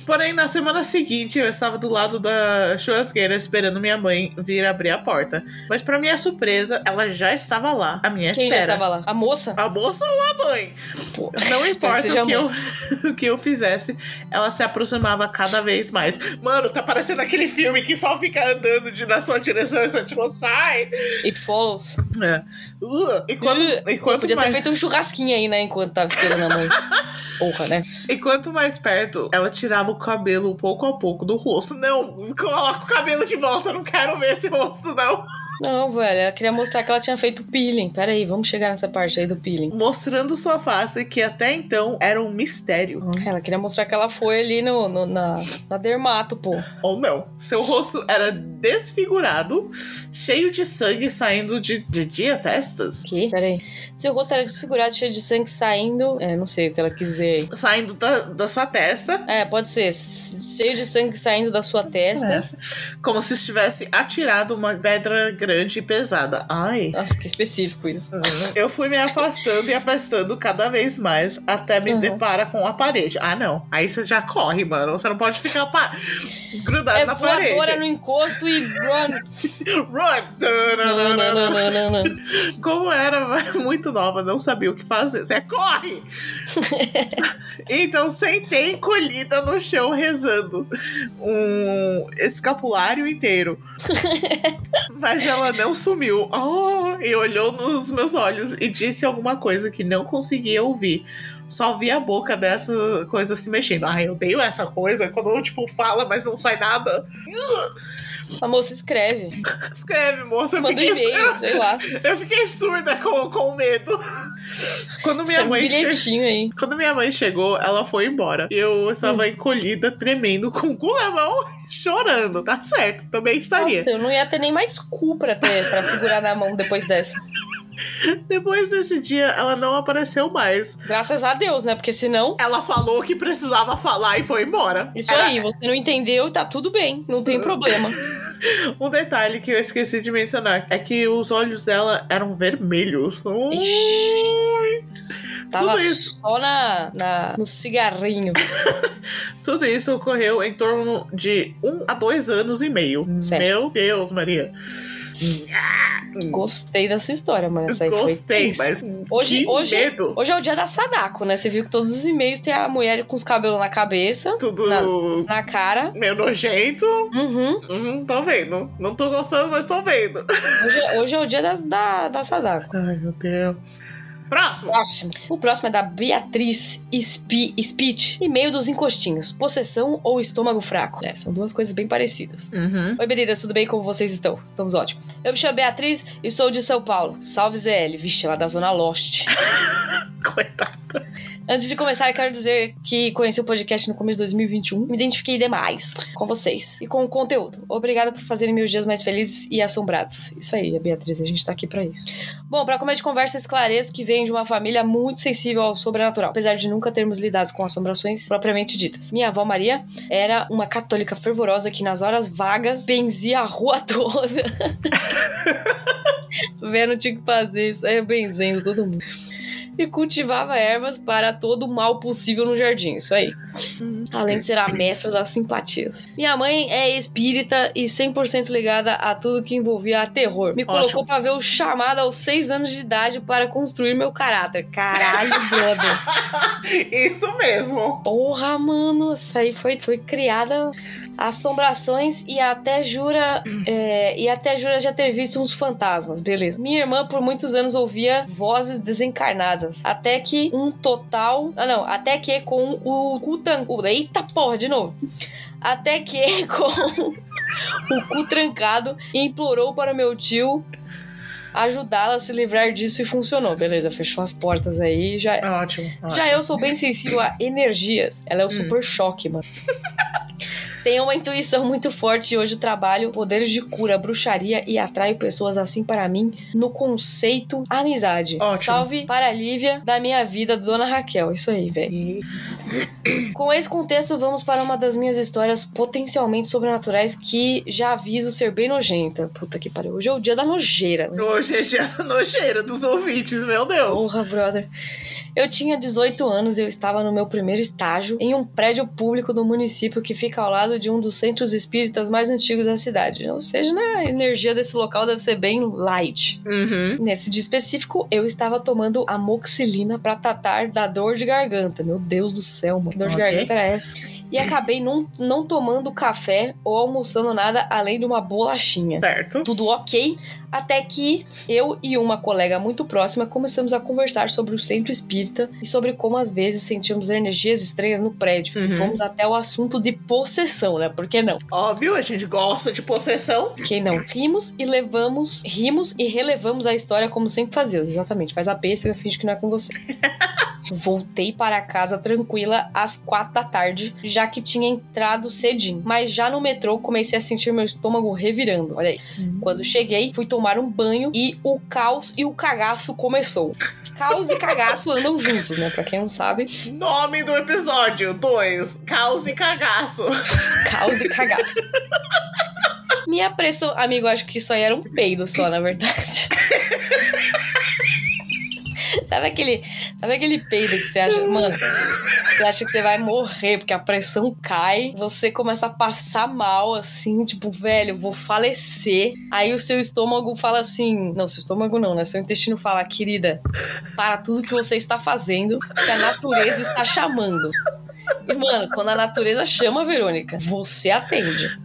Porém, na semana seguinte, eu estava do lado da churrasqueira esperando minha mãe vir abrir a porta. Mas, pra minha surpresa, ela já estava lá, a minha Quem já espera. estava lá? A moça? A moça ou a mãe? Pô, Não importa o que, eu, o que eu fizesse, ela se aproximava cada vez mais. Mano, tá parecendo aquele filme que só fica andando de, na sua direção e você tipo, sai! It follows. É. Uh, e quando, Uh, e quanto Podia ter mais, feito um churrasquinho aí, né? Enquanto tava esperando a mãe. Porra, né? e quanto mais perto, ela tirava o cabelo pouco a pouco do rosto. Não, coloca o cabelo de volta, não quero ver esse rosto, não. Não, velho, ela queria mostrar que ela tinha feito peeling. Pera aí, vamos chegar nessa parte aí do peeling. Mostrando sua face, que até então era um mistério. Ela queria mostrar que ela foi ali no, no- na, na dermato, pô. Ou não. Seu rosto era desfigurado, cheio de sangue saindo de, de diatestas. Que? Pera aí. Seu rosto era desfigurado, cheio de sangue saindo. É, não sei o que ela quis dizer aí. Saindo da, da sua testa. É, pode ser. Cheio de sangue saindo da sua testa. Essa. Como se estivesse atirado uma pedra grande e pesada. Ai. Nossa, que específico isso. Eu fui me afastando e afastando cada vez mais até me Uhum. deparar com a parede. Ah, não. Aí você já corre, mano. Você não pode ficar pa... grudado É na parede. no encosto e run. Run! Não, não, não. Como era muito nova, não sabia o que fazer. Você corre! então sentei encolhida no chão rezando um escapulário inteiro. Mas ela não sumiu. Oh, e olhou nos meus olhos e disse alguma coisa que não conseguia ouvir. Só vi a boca dessa coisa se mexendo. Ai, eu odeio essa coisa quando, tipo, fala, mas não sai nada. A moça escreve. Escreve, moça. Eu Manda fiquei, e-mail, sei lá. eu fiquei surda com, com medo. Quando minha Escreve um mãe che- bilhetinho aí. Quando minha mãe chegou, ela foi embora. E eu estava Hum. encolhida, tremendo, com o cu na mão, chorando. Tá certo, também estaria. Nossa, eu não ia ter nem mais cu pra, ter, pra segurar na mão depois dessa. Depois desse dia, ela não apareceu mais. Graças a Deus, né? Porque senão. Ela falou que precisava falar e foi embora. Isso Ela- aí, você não entendeu e tá tudo bem, não tem problema. Um detalhe que eu esqueci de mencionar é que os olhos dela eram vermelhos. Ui. Tava Tudo isso. só na, na, no cigarrinho. Tudo isso ocorreu em torno de um a dois anos e meio. Certo. Meu Deus, Maria. Gostei dessa história, mano. Essa aí Gostei, foi mas. Hoje, hoje, medo. hoje é o dia da Sadako, né? Você viu que todos os e-mails tem a mulher com os cabelos na cabeça, Tudo Na- na cara. meio nojento. Uhum. Uhum, tô vendo. Não tô gostando, mas tô vendo. Hoje, hoje é o dia da, da, da Sadako. Ai, meu Deus. Próximo. Próximo. O próximo é da Beatriz Spi, Spitch. E-mail dos encostinhos. Possessão ou estômago fraco? É, são duas coisas bem parecidas. Uhum. Oi, meninas, tudo bem? Como vocês estão? Estamos ótimos. Eu me chamo Beatriz e sou de São Paulo. Salve ZL. Vixe, lá da Zona Lost. Coitado. Antes de começar, eu quero dizer que conheci o podcast no começo de 2021. Me identifiquei demais com vocês e com o conteúdo. Obrigada por fazerem meus dias mais felizes e assombrados. Isso aí, Beatriz, a gente tá aqui pra isso. Bom, pra começo de conversa, esclareço que venho de uma família muito sensível ao sobrenatural, apesar de nunca termos lidado com assombrações propriamente ditas. Minha avó Maria era uma católica fervorosa que nas horas vagas benzia a rua toda. Vendo tinha que fazer isso, aí benzendo todo mundo e cultivava ervas para todo o mal possível no jardim. Isso aí. Além de ser a mestra das simpatias. Minha mãe é espírita e 100% ligada a tudo que envolvia terror. Me colocou Ótimo. pra ver o chamado aos 6 anos de idade para construir meu caráter. Caralho, brother. Isso mesmo. Porra, mano, essa aí foi, foi criada assombrações e até jura é, e até jura já ter visto uns fantasmas, beleza. Minha irmã por muitos anos ouvia vozes desencarnadas, até que um total, ah não, até que com o cu trancudo, eita porra, de novo. Até que com o cu trancado implorou para meu tio ajudá-la a se livrar disso e funcionou. Beleza, fechou as portas aí, já Ótimo. já eu sou bem sensível a energias. Ela é o super choque, mano. Tenho uma intuição muito forte e hoje trabalho poderes de cura, bruxaria e atraio pessoas assim para mim no conceito amizade. Ótimo. Salve para a Lívia da minha vida, Dona Raquel. Isso aí, velho. E- Com esse contexto, vamos para uma das minhas histórias potencialmente sobrenaturais que já aviso ser bem nojenta. Puta que pariu. Hoje é o dia da nojeira, né? Hoje é dia nojeira dos ouvintes, meu Deus. Porra, brother. Eu tinha 18 anos e eu estava no meu primeiro estágio em um prédio público do município que fica ao lado de um dos centros espíritas mais antigos da cidade. Ou seja, né, a energia desse local deve ser bem light. Uhum. Nesse dia específico, eu estava tomando amoxilina para tratar da dor de garganta. Meu Deus do céu, mano. Que dor de Ok. garganta era essa? E acabei não, não tomando café ou almoçando nada além de uma bolachinha Certo. tudo ok, até que eu e uma colega muito próxima começamos a conversar sobre o centro espírita e sobre como às vezes sentíamos energias estranhas no prédio. E Uhum. fomos até o assunto de possessão, né? Por que não? Óbvio, a gente gosta de possessão. Quem não? Rimos e levamos, rimos e relevamos a história como sempre fazíamos, exatamente. Faz a pêssega, finge que não é com você. Voltei para casa tranquila às quatro da tarde, já que tinha entrado cedinho. Mas já no metrô comecei a sentir meu estômago revirando. Olha aí. Quando cheguei, fui tomar um banho e o caos e o cagaço começou. Caos e cagaço andam juntos, né? Pra quem não sabe, Nome do episódio 2. Caos e cagaço. caos e cagaço. Minha pressão. Amigo, acho que isso aí era um peido só, na verdade. Sabe aquele, sabe aquele peido que você acha, mano? Você acha que você vai morrer porque a pressão cai, você começa a passar mal, assim, tipo, velho, vou falecer. Aí o seu estômago fala assim: não, seu estômago não, né? Seu intestino fala, querida, para tudo que você está fazendo, que a natureza está chamando. E, mano, quando a natureza chama, Verônica, você atende.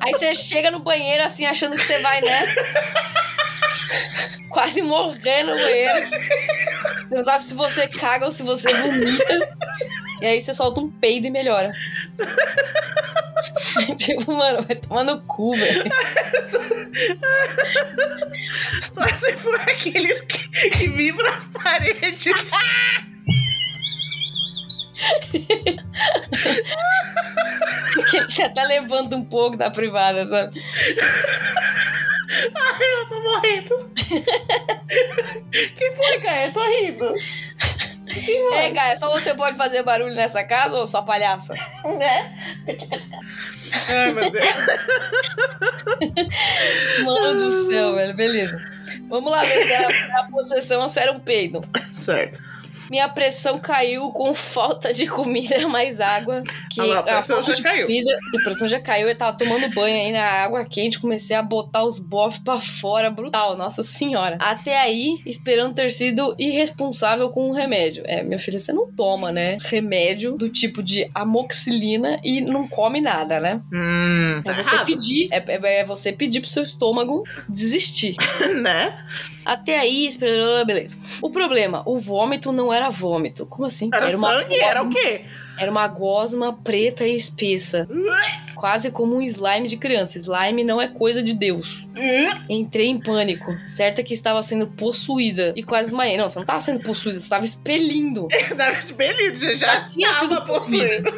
Aí você chega no banheiro, assim, achando que você vai, né? Quase morrer no banheiro. Você não sabe se você caga ou se você vomita. E aí você solta um peido e melhora. tipo, mano, vai tomar no cu, velho. Mas se for aqueles que, que vibram as paredes. Porque você tá levando um pouco da privada, sabe? Ai, eu tô morrendo. que foi, Gaia? Tô rindo. Que foi? É, Gaia, só você pode fazer barulho nessa casa ou só palhaça? Né? Ai, meu Deus. Mano do céu, velho. Beleza. Vamos lá ver se era a possessão ou se era um peido. Certo. Minha pressão caiu com falta de comida mais água. Que Ah lá, a pressão falta já caiu. Comida, a pressão já caiu. Eu tava tomando banho aí na água quente, comecei a botar os bofs pra fora, brutal, nossa senhora. Até aí, esperando ter sido irresponsável com o remédio. É, minha filha, você não toma, né? Remédio do tipo de amoxilina e não come nada, né? Hum, tá É você errado, pedir, é, é- é você pedir pro seu estômago desistir. né? Até aí, esperando, beleza. O problema, o vômito não era vômito. Como assim? Era, uma sangue? Era o gosma- quê? Era uma gosma preta e espessa. Quase como um slime de criança. Slime não é coisa de Deus. Entrei em pânico, certa que estava sendo possuída. E quase desmaiei. Não, você não estava sendo possuída, você estava expelindo. Tava expelido, você já, Já tinha sido tava possuído.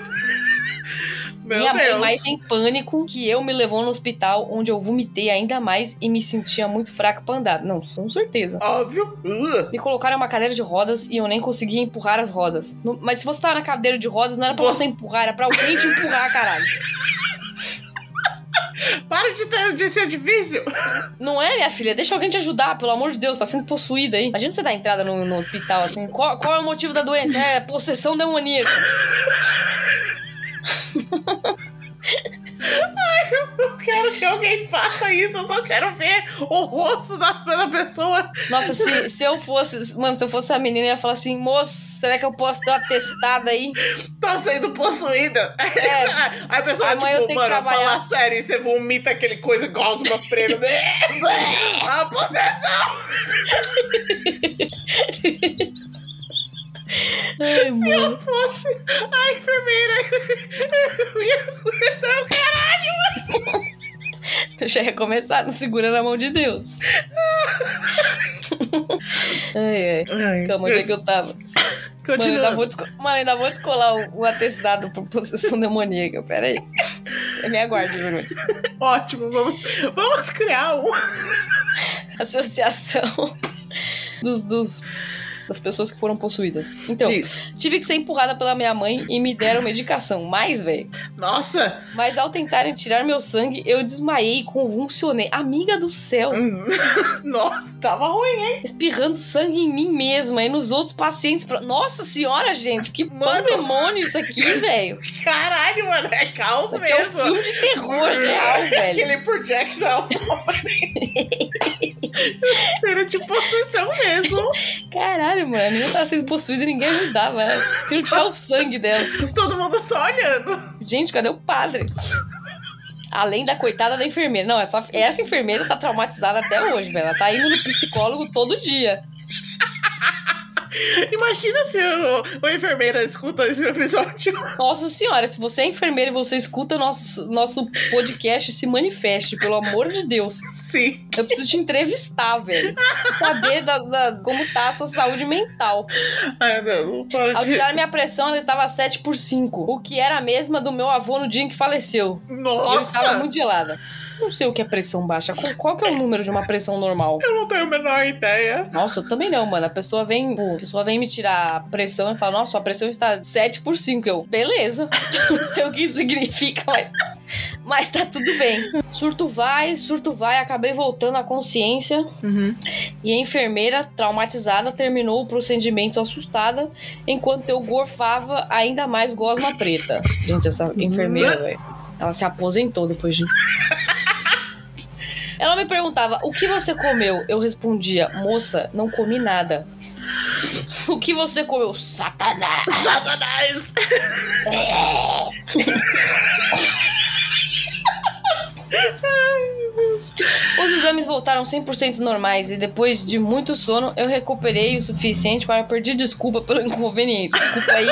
Meu Minha mãe, Deus. mais em pânico, que eu me levou no hospital, onde eu vomitei ainda mais e me sentia muito fraca pra andar. Não, com certeza. Óbvio. Uh, Me colocaram em uma cadeira de rodas e eu nem conseguia empurrar as rodas. No- Mas se você tava na cadeira de rodas, não era pra Você- você empurrar, era pra alguém te empurrar, caralho. para de, ter, de ser difícil. Não é, minha filha? Deixa alguém te ajudar, pelo amor de Deus, tá sendo possuída aí. Imagina você dar entrada no, no hospital assim. Qual, qual é o motivo da doença? É possessão demoníaca. Eu quero que alguém faça isso. Eu só quero ver o rosto da, da pessoa. Nossa, se, se eu fosse. Mano, se eu fosse a menina, eu ia falar assim: moço, será que eu posso dar uma testada aí? Tá sendo possuída. É. Aí a pessoa, Amanhã eu tipo, tenho que mano, trabalhar. fala sério, e você vomita aquele coisa gosma preta. a possessão! Ai, mano. fosse a enfermeira, eu ia surtar o caralho. Eu já ia começar, não segurando a mão de Deus. ai, ai. Calma, onde é que eu tava? Mano, ainda vou, desco... Mano, ainda vou descolar o, o atestado por possessão demoníaca. Pera aí. Me aguarde, Bruno. Ótimo, vamos, vamos criar um. Associação dos, dos- das pessoas que foram possuídas. Então, Isso. tive que ser empurrada pela minha mãe e me deram medicação. Mais, velho. Nossa! Mas ao tentarem tirar meu sangue, eu desmaiei e convulsionei. Amiga do céu. Hum. Nossa, tava ruim, hein? espirrando sangue em mim mesma e nos outros pacientes. pro- Nossa senhora, gente, que Mano. pandemônio isso aqui, velho. Caralho, mano, é caos Isso aqui é um mesmo. filme de terror real, velho. Aquele projectile. Cena de possessão mesmo. Caralho, mano, a menina tava sendo possuída e ninguém ajudava. Ela queria tirar o sangue dela. Todo mundo só olhando. Gente, cadê o padre? Além da coitada da enfermeira. Não, essa, essa enfermeira tá traumatizada até hoje, velho. Ela tá indo no psicólogo todo dia. Imagina se o, o enfermeira escuta esse episódio. Nossa senhora, se você é enfermeira e você escuta nosso, nosso podcast, se manifeste, pelo amor de Deus. Sim. Eu preciso te entrevistar, velho. Saber da, da- como tá a sua saúde mental. Ai, meu, não para Ao tirar minha pressão, ela estava 7 por 5. O que era a mesma do meu avô no dia em que faleceu. Eu estava Nossa! muito gelada. Não sei o que é pressão baixa. Qual, que é o número de uma pressão normal? Eu não tenho a menor ideia. Nossa, eu também não, mano. A pessoa vem, a pessoa vem me tirar a pressão e fala: Nossa, sua pressão está 7 por 5. Eu, beleza. não sei o que isso significa, mas, mas tá tudo bem. Surto vai, surto vai. Acabei voltando à consciência. Uhum. E a enfermeira, traumatizada, terminou o procedimento assustada, enquanto eu gorfava ainda mais gosma preta. Gente, essa enfermeira, velho, ela se aposentou depois disso. Ela me perguntava, o que você comeu? Eu respondia, moça, não comi nada. O que você comeu? Satanás! Satanás! Os exames voltaram 100% normais e depois de muito sono eu recuperei o suficiente para pedir desculpa pelo inconveniente. Desculpa aí.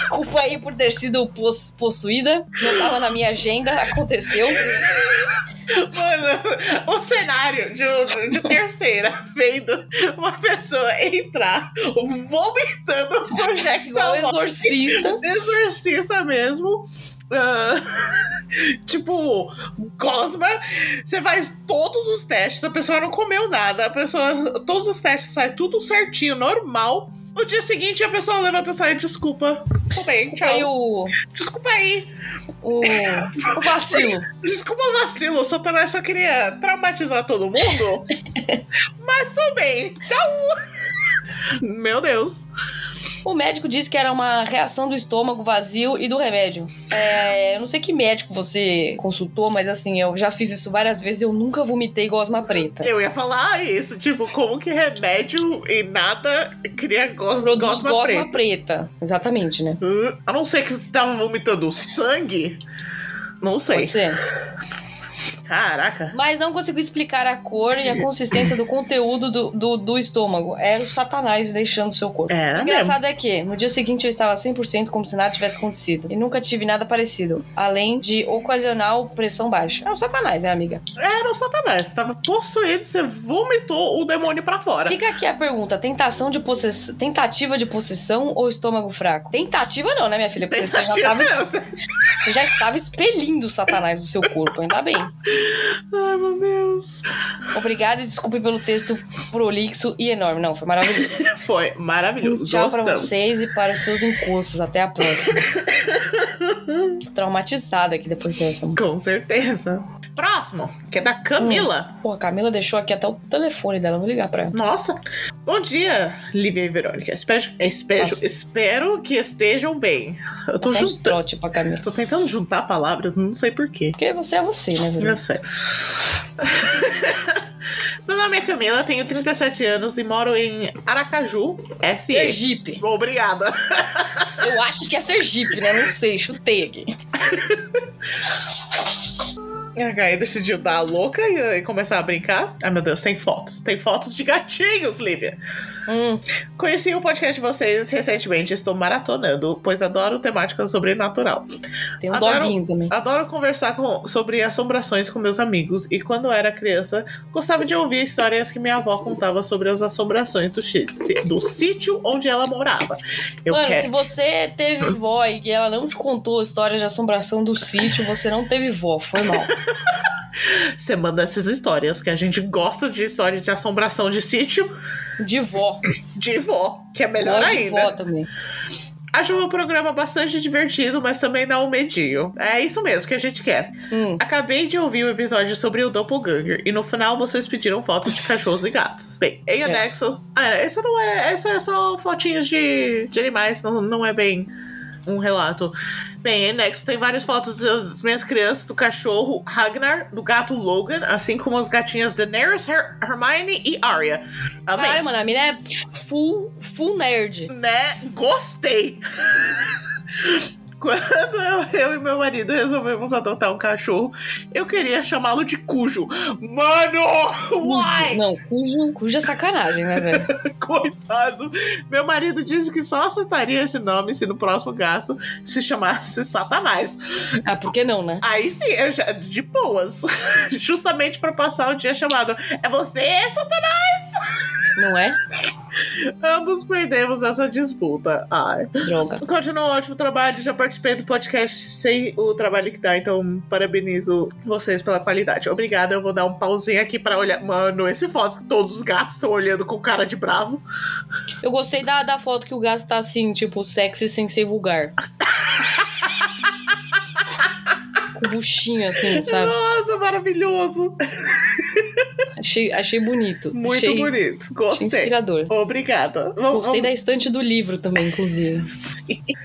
Desculpa aí por ter sido pos- possuída. Não estava na minha agenda, aconteceu. Mano, o cenário de, de terceira vendo uma pessoa entrar vomitando um projectile Igual exorcista. exorcista mesmo. Ah, tipo, gosma, você faz todos os testes, a pessoa não comeu nada, a pessoa, todos os testes saem tudo certinho, normal. No dia seguinte a pessoa levanta e sai, desculpa. Tô bem, Desculpa aí tchau. o, Desculpa aí. o, o vacilo. Desculpa o vacilo, o Satanás só queria traumatizar todo mundo. mas tô bem. Tchau. Meu Deus. O médico disse que era uma reação do estômago vazio e do remédio. É, eu não sei que médico você consultou, mas assim, eu já fiz isso várias vezes e eu nunca vomitei gosma preta. Eu ia falar isso, tipo, como que remédio e nada cria gos Produz gosma, gosma preta. preta. Exatamente, né? Hum, A não ser que você tava vomitando sangue. Não sei. Pode ser. Caraca. Mas não consigo explicar a cor e a consistência do conteúdo do, do, do estômago. Era o satanás deixando seu corpo. Era o engraçado é que no dia seguinte eu estava 100% como se nada tivesse acontecido. E nunca tive nada parecido. Além de ocasional pressão baixa. É o satanás, né, amiga? Era o Satanás. Você tava possuído, você vomitou o demônio pra fora. Fica aqui a pergunta: tentação de possess... tentativa de possessão ou estômago fraco? Tentativa não, né, minha filha? Porque você já, tava, você já estava expelindo o satanás do seu corpo, ainda bem. Ai, meu Deus. Obrigada e desculpe pelo texto prolixo e enorme. Não, foi maravilhoso. Foi maravilhoso. Tchau pra Gostamos. vocês e para os seus encostos. Até a próxima. Tô Traumatizada aqui depois dessa. Com certeza. Próximo, que é da Camila. Pô, a Camila deixou aqui até o telefone dela. Vou ligar pra ela. Nossa. Bom dia, Lívia e Verônica. Espero, espero, espero que estejam bem. Eu tô um juntando. Camila. Tô tentando juntar palavras, não sei porquê. Porque você é você, né, Eu Verônica? sei. Meu nome é Camila, tenho 37 anos e moro em Aracaju, SE. Sergipe. Obrigada. Eu acho que é Sergipe, né? Não sei, chutei aqui. A Gaia decidiu dar a louca e, e começar a brincar. Ai meu Deus, tem fotos. Tem fotos de gatinhos, Lívia. Hum, Conheci o podcast de vocês recentemente, estou maratonando, pois adoro temática sobrenatural. tem um Adoro- doguinho também. Adoro conversar com- sobre assombrações com meus amigos e quando era criança gostava de ouvir histórias que minha avó contava sobre as assombrações do, do sítio onde ela morava. Eu Mano, quero. se você teve vó e ela não te contou histórias de assombração do sítio, você não teve vó. Foi mal. Você manda essas histórias, que a gente gosta de histórias de assombração de sítio De vó. de vó, que é melhor Gosto de ainda. vó também. Acho o programa bastante divertido, mas também dá um medinho. É isso mesmo que a gente quer. Hum. Acabei de ouvir o episódio sobre o Doppelganger e no final vocês pediram fotos de cachorros e gatos. Bem, em Certo. anexo. Ah, essa não é. Essa é só fotinhos de, de animais, não, não é bem um relato. Bem, em anexo tem várias fotos das minhas crianças, do cachorro Ragnar, do gato Logan, assim como as gatinhas Daenerys, Her Hermione e Arya. Amém. Caralho, mano, a mina é full, full nerd. né? Gostei! Quando eu, eu e meu marido resolvemos adotar um cachorro, eu queria chamá-lo de Cujo. Mano! Uai! Não, cujo, cujo é sacanagem, né, velho? Coitado! Meu marido disse que só aceitaria esse nome se no próximo gato se chamasse Satanás. Ah, por que não, né? Aí sim, eu já, de boas. Justamente pra passar o dia chamado É você, Satanás? Não é? Ambos perdemos essa disputa. Ai. Droga. Continua um ótimo trabalho, já participei do podcast, sei o trabalho que dá, então parabenizo vocês pela qualidade. Obrigada, eu vou dar um pauzinho aqui pra olhar. Mano, esse foto que todos os gatos estão olhando com cara de bravo. Eu gostei da, da foto que o gato tá assim, tipo, sexy sem ser vulgar. Com buchinho assim, sabe? Nossa, maravilhoso. Achei, achei bonito. Muito achei, bonito. Gostei. inspirador. Obrigada. Vamos, Gostei da estante do livro também, inclusive.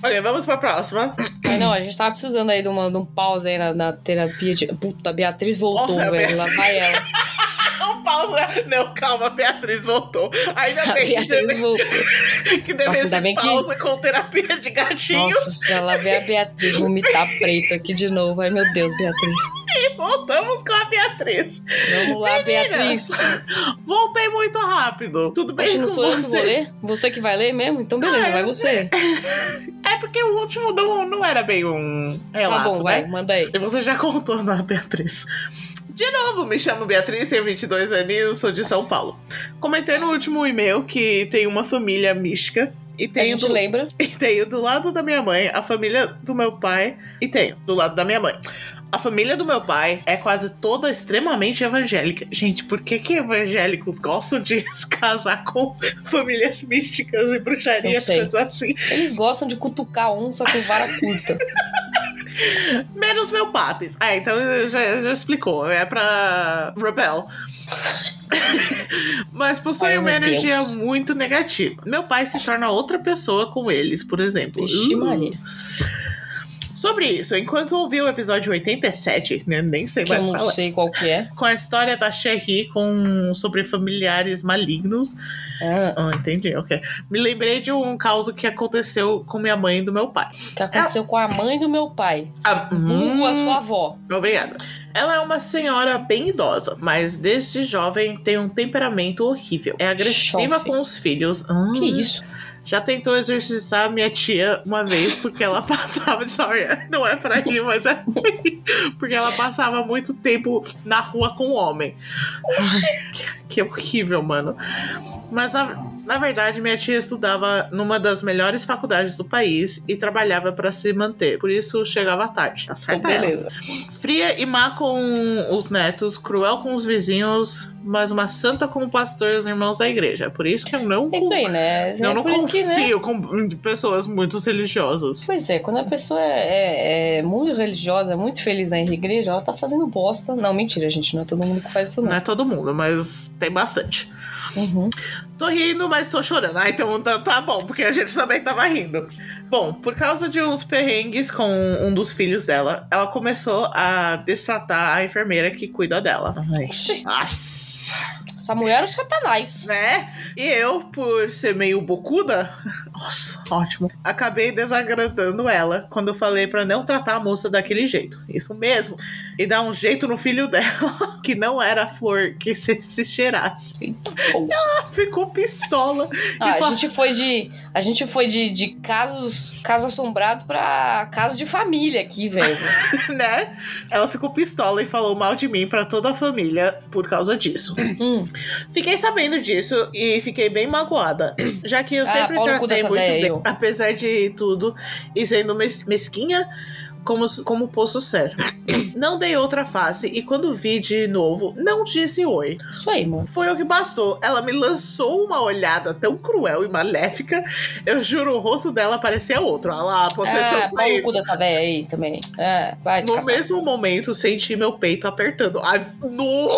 Ok, vamos pra próxima. Mas não, a gente tava precisando aí de, uma, de um pause aí na, na terapia de. Puta, a Beatriz voltou, Nossa, velho. Beatriz. Lá vai ela. Um pausa. Não, calma, Beatriz voltou. Ainda A bem que Beatriz deve, voltou. que deve Nossa, ser bem que- pausa com terapia de gatinhos. Nossa, se ela vê a Beatriz vomitar preto aqui de novo. Ai, meu Deus, Beatriz. E voltamos com a Beatriz. Vamos lá, Beatriz. Voltei muito rápido. Tudo bem não com sou eu que vou vocês? ler? Você que vai ler mesmo? Então beleza, Ah, vai eu- você. É porque o último não, não era bem um Tá relato, bom, né? vai, manda aí. E você já contou na Beatriz. De novo, me chamo Beatriz, tenho 22 aninhos, sou de São Paulo. Comentei no último e-mail que tem uma família mística E A tenho, gente do, lembra. e tenho do lado da minha mãe a família do meu pai. E tenho do lado da minha mãe. A família do meu pai é quase toda extremamente evangélica. Gente, por que, que evangélicos gostam de se casar com famílias místicas e bruxarias, coisas assim? Eles gostam de cutucar onça com vara curta. Menos meu papis. Ah, então já, já explicou. É pra Rebel. Mas possui Ai, uma energia Deus. muito negativa. Meu pai se torna outra pessoa com eles, por exemplo. Vixe, Uh. Maria. Sobre isso, enquanto ouvi o episódio 87, né, nem sei Que eu mais não qual é, sei qual que é. com a história da Sherry com sobre familiares malignos. Ah, Ah, entendi, ok. Me lembrei de um caso que aconteceu com minha mãe e do meu pai. que aconteceu com a mãe do meu pai. A hum, sua avó. Obrigada. Ela é uma senhora bem idosa, mas desde jovem tem um temperamento horrível. É agressiva Chofe. com os filhos. Ah, Que isso? Já tentou exorcizar minha tia uma vez porque ela passava. Sorry, não é pra rir, mas é porque ela passava muito tempo na rua com o homem. Que, que horrível, mano. Mas na, na verdade, minha tia estudava numa das melhores faculdades do país e trabalhava pra se manter. Por isso chegava tarde. Tá Então, ela. beleza. Fria e má com os netos, cruel com os vizinhos, mas uma santa com o pastor e os irmãos da igreja. Por isso que eu não, É isso aí, né? eu é não isso que, né? confio com pessoas muito religiosas. Pois é, quando a pessoa é, é- é muito religiosa, é muito feliz na igreja, ela tá fazendo bosta. Não, mentira, gente, não é todo mundo que faz isso, Não não. é todo mundo, mas tem bastante. Uhum. Tô rindo, mas tô chorando. Ah, então tá, tá bom, porque a gente também tava rindo. Bom, por causa de uns perrengues com um dos filhos dela, ela começou a destratar a enfermeira que cuida dela. Ai. Oxi, Nossa! Essa mulher é o satanás. né? E eu, por ser meio bocuda, nossa, ótimo, acabei desagradando ela quando eu falei pra não tratar a moça daquele jeito. Isso mesmo. E dar um jeito no filho dela, que não era a flor que se, se cheirasse. Pô. Ficou pistola. Ah, a fa- gente foi de. A gente foi de, de casos, casos assombrados pra casos de família aqui, velho. né? Ela ficou pistola e falou mal de mim pra toda a família por causa disso. Hum. Fiquei sabendo disso e fiquei bem magoada, já que eu Ah, sempre tratei muito bem, eu. apesar de tudo, e sendo mes- mesquinha como, como posso ser. Não dei outra face e quando vi de novo, não disse oi. Isso aí, mano. Foi o que bastou. Ela me lançou uma olhada tão cruel e maléfica, eu juro, o rosto dela parecia outro. Olha lá, a possessão Ah, pau aí. no cu dessa véia aí também. É, vai No mesmo momento, senti meu peito apertando. Ai, no...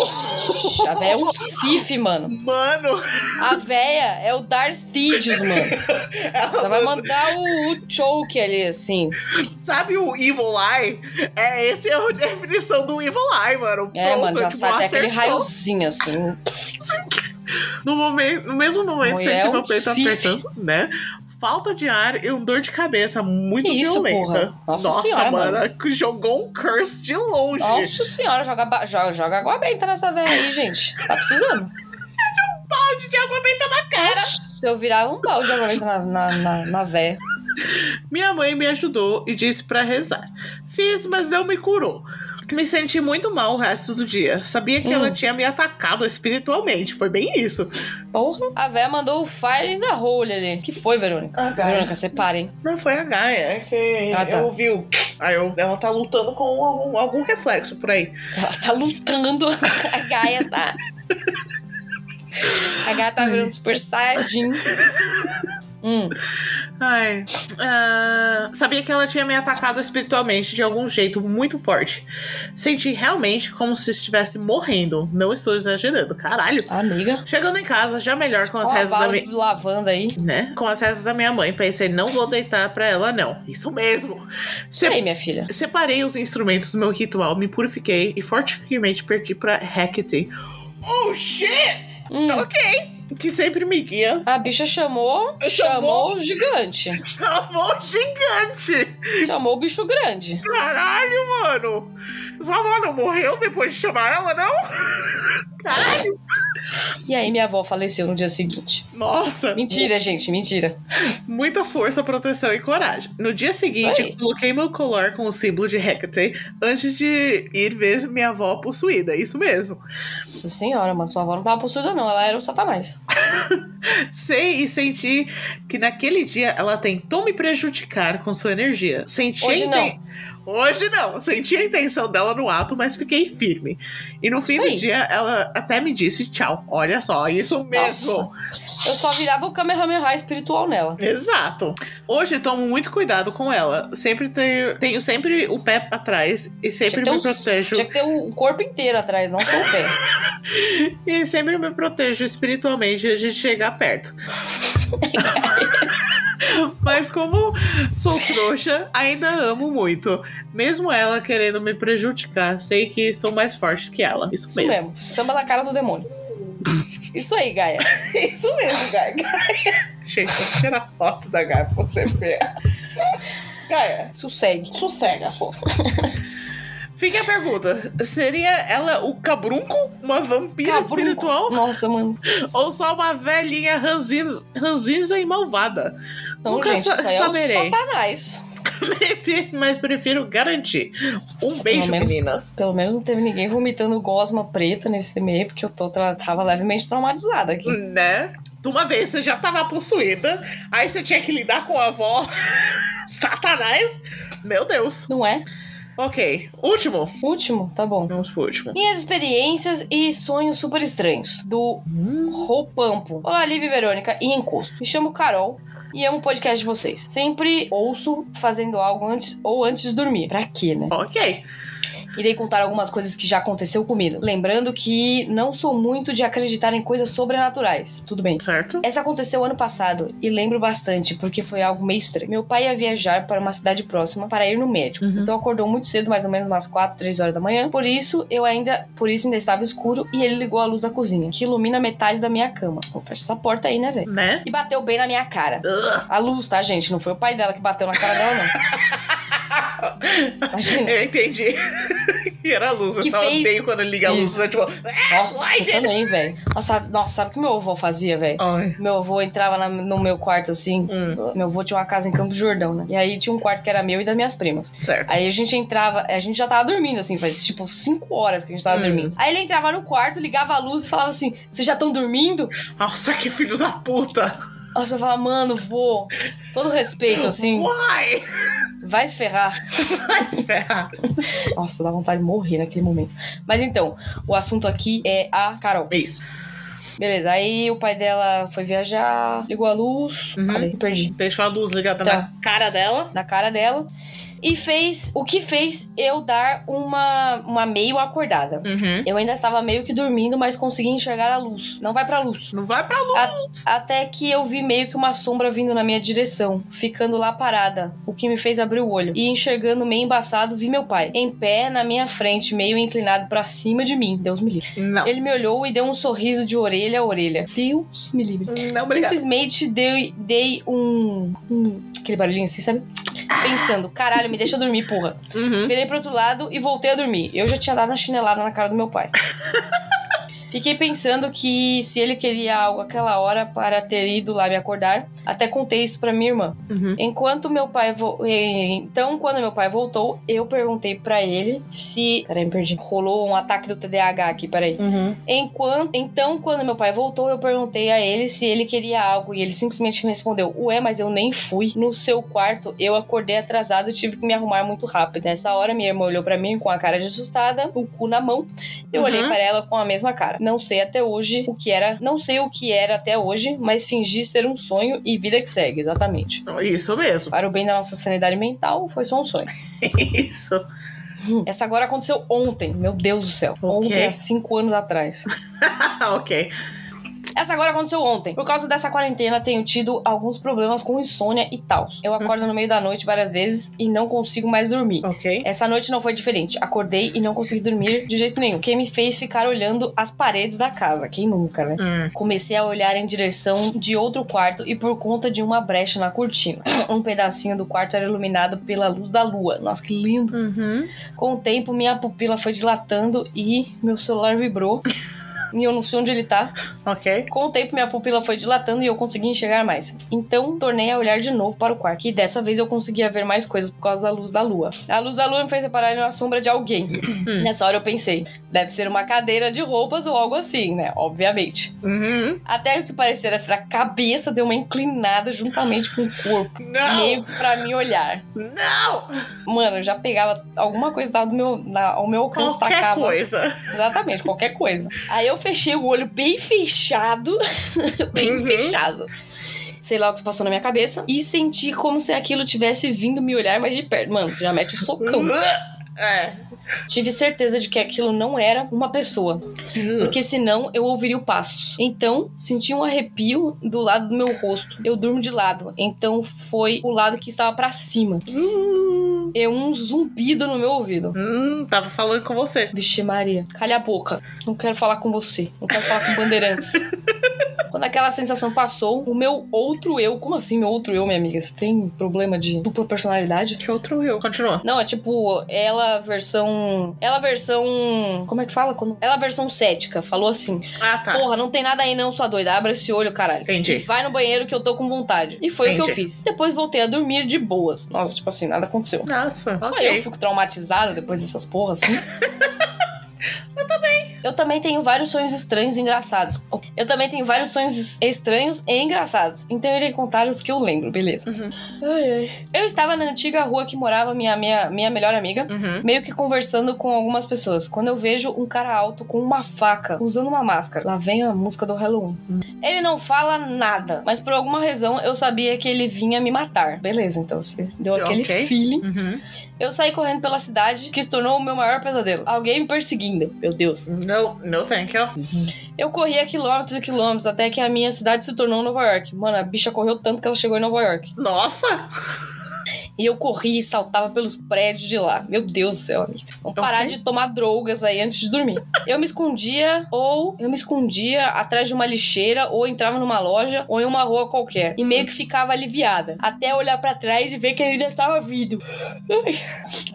A véia é um Sif, mano. Mano, A véia é o Darth Sidious, mano. ela Ela vai mandar o, o choke ali, assim. Sabe o Evil Eye? É, essa é a definição do Evil Eye, mano. É, Pronto, mano, já tipo, sai até aquele raiozinho, assim. No, momento, no mesmo momento, Mulher, senti um meu peito apertando, né? Falta de ar e um dor de cabeça muito Que isso, violenta. porra? Nossa senhora, mano, que jogou um curse de longe. Nossa senhora, joga, joga, joga água benta nessa véia aí, gente. Tá precisando. Balde de água benta na cara. Se eu virar um balde de água benta na, na, na, na véia. Minha mãe me ajudou e disse pra rezar. Fiz, mas não me curou. Me senti muito mal o resto do dia. Sabia que Hum. ela tinha me atacado espiritualmente. Foi bem isso. Porra. A véia mandou o fire the hole ali. que foi, Verônica? A Gaia. Verônica, separem. Não foi a Gaia, é que Ah, tá. eu ouvi o. Aí eu, ela tá lutando com algum, algum reflexo por aí. Ela tá lutando. A Gaia tá. A Gaia tá virando super saiyajin. Hum. Ai. ah, sabia que ela tinha me atacado espiritualmente de algum jeito muito forte. Senti realmente como se estivesse morrendo. Não estou exagerando, caralho. Amiga. Chegando em casa, já melhor com as a rezas da minha. de lavanda aí. Né? Com as rezas da minha mãe, pensei, não vou deitar pra ela, não. Isso mesmo. Aí, minha filha. Separei os instrumentos do meu ritual, me purifiquei e fortemente perdi pra Hecate. Oh shit! Hum. Ok. Que sempre me guia. A bicha chamou, Chamou? chamou o gigante. Chamou gigante! Chamou o bicho grande. Caralho, mano! Sua avó não morreu depois de chamar ela, não? Caralho! E aí minha avó faleceu no dia seguinte. Nossa! Mentira, gente, mentira. Muita força, proteção e coragem. No dia seguinte, coloquei meu colar com o símbolo de Hecate antes de ir ver minha avó possuída. Isso mesmo. Nossa senhora, mano, sua avó não tava possuída, não. Ela era o satanás. Sei e senti que naquele dia ela tentou me prejudicar com sua energia. Senti Hoje inten- Hoje não. Senti a intenção dela no ato, mas fiquei firme. E no fim do dia, ela até me disse tchau. Olha só, isso mesmo. Eu só virava o Kamehameha espiritual nela. Exato. Hoje tomo muito cuidado com ela. Sempre tenho, tenho sempre o pé atrás e sempre me os- protejo. tinha que ter o corpo inteiro atrás, não só o pé. E sempre me protejo espiritualmente de chegar perto. Mas como sou trouxa, ainda amo muito. Mesmo ela querendo me prejudicar, sei que sou mais forte que ela. Isso, Isso mesmo. mesmo. Samba da cara do demônio. Isso aí, Gaia. Isso mesmo, Gaia. Gaia. Gente, vou tirar foto da Gaia pra você ver. Gaia, Sossegue. sossega, pô. Fica a pergunta: seria ela o cabrunco? Uma vampira Cabrunco. espiritual? Nossa, mano. Ou só uma velhinha ranzinza, ranzinza e malvada? Não, Nunca gente, sa- isso é saberei. satanás. Mas prefiro garantir. Um beijo, Pelo menos- meninas. Pelo menos não teve ninguém vomitando gosma preta nesse meio, porque eu tô, tava levemente traumatizada aqui. Né? De uma vez você já tava possuída, aí você tinha que lidar com a avó. Satanás. Meu Deus. Não é? Ok. Último. Último? Tá bom. Vamos pro último. Minhas experiências e sonhos super estranhos. Do Roupampo. Olá, Liv e Verônica e Encosto. Me chamo Carol. E amo o podcast de vocês. Sempre ouço fazendo algo antes ou antes de dormir. Pra quê, né? Ok. Irei contar algumas coisas que já aconteceu comigo. Lembrando que não sou muito de acreditar em coisas sobrenaturais. Tudo bem. Certo? Essa aconteceu ano passado e lembro bastante porque foi algo meio estranho. Meu pai ia viajar para uma cidade próxima para ir no médico. Uhum. Então acordou muito cedo, mais ou menos umas 4, 3 horas da manhã. Por isso, eu ainda, por isso ainda estava escuro e ele ligou a luz da cozinha, que ilumina metade da minha cama. Então fecha essa porta aí, né, velho? Né? E bateu bem na minha cara. Ugh. A luz, tá, gente? Não foi o pai dela que bateu na cara dela, não. Imagina. Eu entendi. E era a luz. Eu Que só fez- odeio quando liga a luz. Isso. Tipo. Nossa, Ai, eu também, velho. Nossa, sabe- nossa, sabe o que meu avô fazia, velho? Meu avô entrava na- no meu quarto assim. Hum, Meu avô tinha uma casa em Campos do Jordão, né? E aí tinha um quarto que era meu e das minhas primas. certo. Aí a gente entrava, a gente já tava dormindo, assim, faz tipo 5 horas que a gente tava Hum. dormindo. Aí ele entrava no quarto, ligava a luz e falava assim: Vocês já estão dormindo? Nossa, que filho da puta. Nossa, eu falava, mano, vô, todo respeito, assim, Uai! vai se ferrar. Vai se ferrar. Nossa, dá vontade de morrer naquele momento. Mas então, o assunto aqui é a Carol. É isso. Beleza, aí o pai dela foi viajar, ligou a luz. Uhum. Cadê? Perdi. Deixou a luz ligada Tá. na cara dela. na cara dela e fez o que fez eu dar uma, uma meio acordada. Uhum. Eu ainda estava meio que dormindo, mas consegui enxergar a luz. Não vai pra luz. Não vai pra luz. Até que eu vi meio que uma sombra vindo na minha direção, ficando lá parada, o que me fez abrir o olho. E enxergando meio embaçado, vi meu pai, em pé na minha frente, meio inclinado pra cima de mim. Deus me livre. Não. Ele me olhou e deu um sorriso de orelha a orelha. Deus me livre. Não, obrigada. Simplesmente dei, dei um, um- Aquele barulhinho assim, sabe? Pensando, caralho, me deixa dormir, porra. Uhum. Virei pro outro lado e voltei a dormir. Eu já tinha dado uma chinelada na cara do meu pai. Fiquei pensando que se ele queria algo aquela hora para ter ido lá me acordar, até contei isso pra minha irmã. Uhum. Enquanto meu pai vo... então quando meu pai voltou, eu perguntei pra ele se, peraí, me perdi. Rolou um ataque do TDAH aqui, peraí. Uhum. Enquanto, então, quando meu pai voltou, eu perguntei a ele se ele queria algo e ele simplesmente me respondeu: Ué, mas eu nem fui. No seu quarto, eu acordei atrasado e tive que me arrumar muito rápido. Nessa hora, minha irmã olhou pra mim com a cara de assustada, o cu na mão. Eu Uhum. olhei pra ela com a mesma cara. Não sei até hoje o que era, não sei o que era até hoje, mas fingi ser um sonho e vida que segue, exatamente. Isso mesmo. Para o bem da nossa sanidade mental, foi só um sonho. Isso. Essa agora aconteceu ontem, meu Deus do céu. Ok. Ontem, há cinco anos atrás. ok. Essa agora aconteceu ontem. Por causa dessa quarentena, tenho tido alguns problemas com insônia e tal. Eu acordo no meio da noite várias vezes e não consigo mais dormir. Ok. Essa noite não foi diferente. Acordei e não consegui dormir de jeito nenhum. O que me fez ficar olhando as paredes da casa. Quem nunca, né? Hum. Comecei a olhar em direção de outro quarto e por conta de uma brecha na cortina. Um pedacinho do quarto era iluminado pela luz da lua. Nossa, que lindo! Uhum. Com o tempo, minha pupila foi dilatando e meu celular vibrou. e eu não sei onde ele tá. Ok. Com o tempo, minha pupila foi dilatando e eu consegui enxergar mais. Então, tornei a olhar de novo para o quarto. E dessa vez eu conseguia ver mais coisas por causa da luz da lua. A luz da lua me fez reparar na sombra de alguém. Nessa hora eu pensei, deve ser uma cadeira de roupas ou algo assim, né? Obviamente. Uhum. Até o que parecia ser a cabeça deu uma inclinada juntamente com o corpo. Não! Meio pra me olhar. Não! Mano, eu já pegava alguma coisa do meu, na, ao meu alcance, Qualquer tacava. coisa. Exatamente, qualquer coisa. Aí eu fechei o olho bem fechado. bem Uhum. fechado. Sei lá o que se passou na minha cabeça. E senti como se aquilo tivesse vindo me olhar mais de perto. Mano, já mete o socão. É. Tive certeza de que aquilo não era uma pessoa. Porque senão eu ouviria o passos. Então, senti um arrepio do lado do meu rosto. Eu durmo de lado. Então foi o lado que estava pra cima. Hum, É um zumbido no meu ouvido. hum, tava falando com você. Vixe Maria, calha a boca. Não quero falar com você. Não quero falar com bandeirantes. Quando aquela sensação passou, o meu outro eu. Como assim, meu outro eu, minha amiga? Você tem problema de dupla personalidade? Que outro eu? Continua. Não, é tipo, ela versão. Ela versão. Como é que fala? Quando... Ela versão cética. Falou assim: Ah, tá. Porra, não tem nada aí não, sua doida. Abre esse olho, caralho. Entendi. Vai no banheiro que eu tô com vontade. E foi o que eu Entendi. fiz. Depois voltei a dormir de boas. Nossa, tipo assim, nada aconteceu. Nossa, Só ok. eu fico traumatizada depois dessas porras assim. eu também. Eu também tenho vários sonhos estranhos e engraçados. Eu também tenho vários sonhos estranhos e engraçados. Então eu irei contar os que eu lembro, beleza? Uhum. Ai, ai. Eu estava na antiga rua que morava minha, minha, minha melhor amiga. Uhum. Meio que conversando com algumas pessoas. Quando eu vejo um cara alto com uma faca, usando uma máscara. Lá vem a música do Halloween. Ele não fala nada, mas por alguma razão eu sabia que ele vinha me matar. Beleza, então você deu aquele Ok. feeling. Uhum. Eu saí correndo pela cidade, que se tornou o meu maior pesadelo. Alguém me perseguindo. Meu Deus. No, no thank you. Eu corria quilômetros e quilômetros até que a minha cidade se tornou Nova York. Mano, a bicha correu tanto que ela chegou em Nova York. Nossa! E eu corri e saltava pelos prédios de lá. Meu Deus do céu, amiga. Vamos parar Ok. de tomar drogas aí antes de dormir. Eu me escondia, ou eu me escondia atrás de uma lixeira, ou entrava numa loja, ou em uma rua qualquer. E meio que ficava aliviada. Até olhar pra trás e ver que ele ainda estava vindo.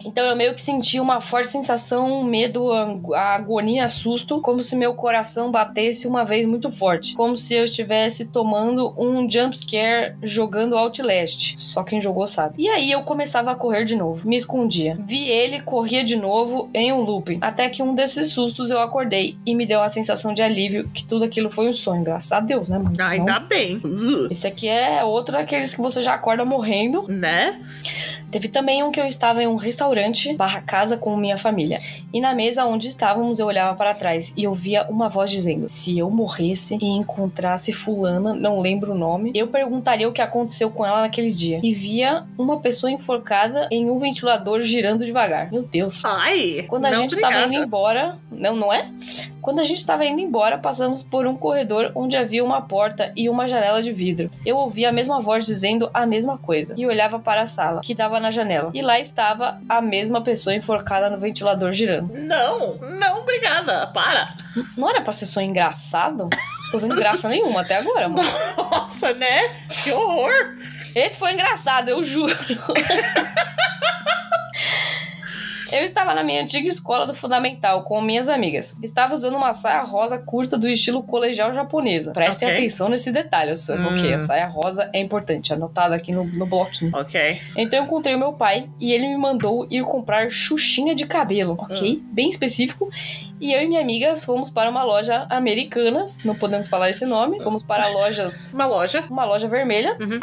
Então eu meio que sentia uma forte sensação, medo, agonia, susto, como se meu coração batesse uma vez muito forte. Como se eu estivesse tomando um jump scare jogando Outlast. Só quem jogou sabe. E aí eu começava a correr de novo. Me escondia. Vi ele, corria de novo em um looping. Até que um desses sustos eu acordei e me deu a sensação de alívio que tudo aquilo foi um sonho. Graças a Deus, né, mano? Senão- Ainda bem. Esse aqui é outro daqueles que você já acorda morrendo. Né? Teve também um que eu estava em um restaurante barra casa com minha família. E na mesa onde estávamos eu olhava para trás e ouvia uma voz dizendo: Se eu morresse e encontrasse fulana, não lembro o nome, eu perguntaria o que aconteceu com ela naquele dia. E via uma pessoa enforcada em um ventilador girando devagar. Meu Deus. Ai! Quando a gente estava indo embora, não, não é? Quando a gente estava indo embora, passamos por um corredor onde havia uma porta e uma janela de vidro. Eu ouvia a mesma voz dizendo a mesma coisa e olhava para a sala, que dava na janela. E lá estava a mesma pessoa enforcada no ventilador girando. Não, não, obrigada. Para. Não era pra ser sonho engraçado? Tô vendo graça nenhuma até agora, mano. Nossa, né? Que horror. Esse foi engraçado, eu juro. Eu estava na minha antiga escola do fundamental com minhas amigas. Estava usando uma saia rosa curta do estilo colegial japonesa. Prestem Ok. atenção nesse detalhe, eu Hum. ok, a saia rosa é importante, anotada aqui no, no bloquinho. Ok. Então eu encontrei o meu pai e ele me mandou ir comprar xuxinha de cabelo, ok? Bem específico. E eu e minha amiga fomos para uma loja americanas, não podemos falar esse nome, fomos para lojas Uma loja. uma loja vermelha, Uhum.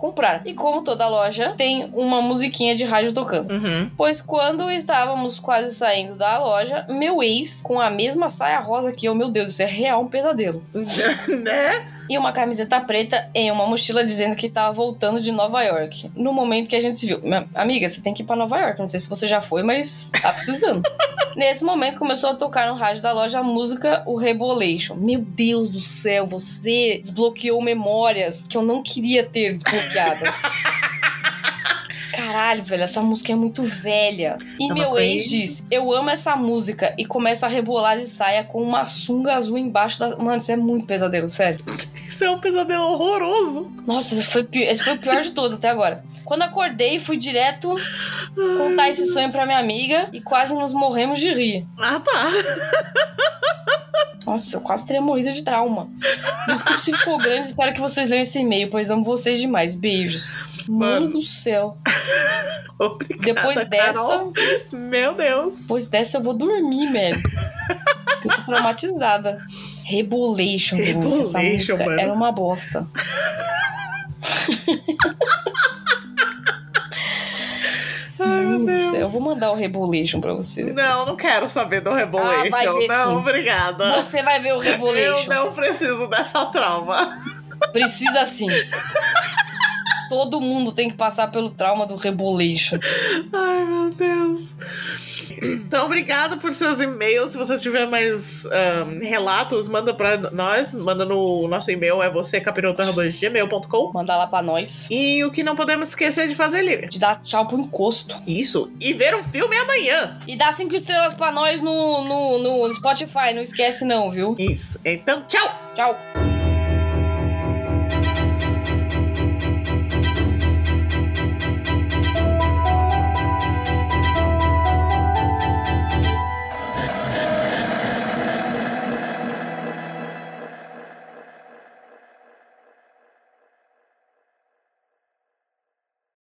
Comprar. E como toda loja, tem uma musiquinha de rádio tocando. Uhum. Pois quando estávamos quase saindo da loja, meu ex, com a mesma saia rosa que eu, meu Deus, isso é real um pesadelo. né? E uma camiseta preta em uma mochila dizendo que estava voltando de Nova York. No momento que a gente se viu. Minha amiga, você tem que ir pra Nova York. Não sei se você já foi, mas tá precisando. Nesse momento começou a tocar no rádio da loja a música O Rebolation. Meu Deus do céu, você desbloqueou memórias que eu não queria ter desbloqueado. Caralho, velho, essa música é muito velha. E meu ex diz: Eu amo essa música. E começa a rebolar de saia com uma sunga azul embaixo da. Mano, isso é muito pesadelo, sério. Isso é um pesadelo horroroso. Nossa, esse foi, esse foi o pior de todos até agora. Quando acordei, fui direto contar esse sonho pra minha amiga e quase nos morremos de rir. Ah, tá. Nossa, eu quase teria morrido de trauma. Desculpe se ficou grande, espero que vocês leiam esse e-mail, pois amo vocês demais. Beijos. Mano, Mano do céu. Obrigada, depois dessa. Carol. Meu Deus. Depois dessa eu vou dormir, velho. eu tô traumatizada. Rebolation, Rebolation essa música mano. era uma bosta. Ai, meu Deus. Eu vou mandar o Rebolation pra você. Não, não quero saber do Rebolation. Ah, vai ver não, sim. obrigada. Você vai ver o Rebolation. Eu não preciso dessa trauma. Precisa sim. Todo mundo tem que passar pelo trauma do Rebolation. Ai, meu Deus. Então, obrigado por seus e-mails. Se você tiver mais ahn, relatos, manda pra nós. Manda no nosso e-mail, é vocêcapiroto.gmail.com. Mandar lá pra nós. E o que não podemos esquecer de fazer, Lívia. De dar tchau pro encosto. Isso. E ver o filme amanhã. E dá cinco estrelas pra nós no, no, no Spotify. Não esquece não, viu? Isso. Então, tchau! Tchau.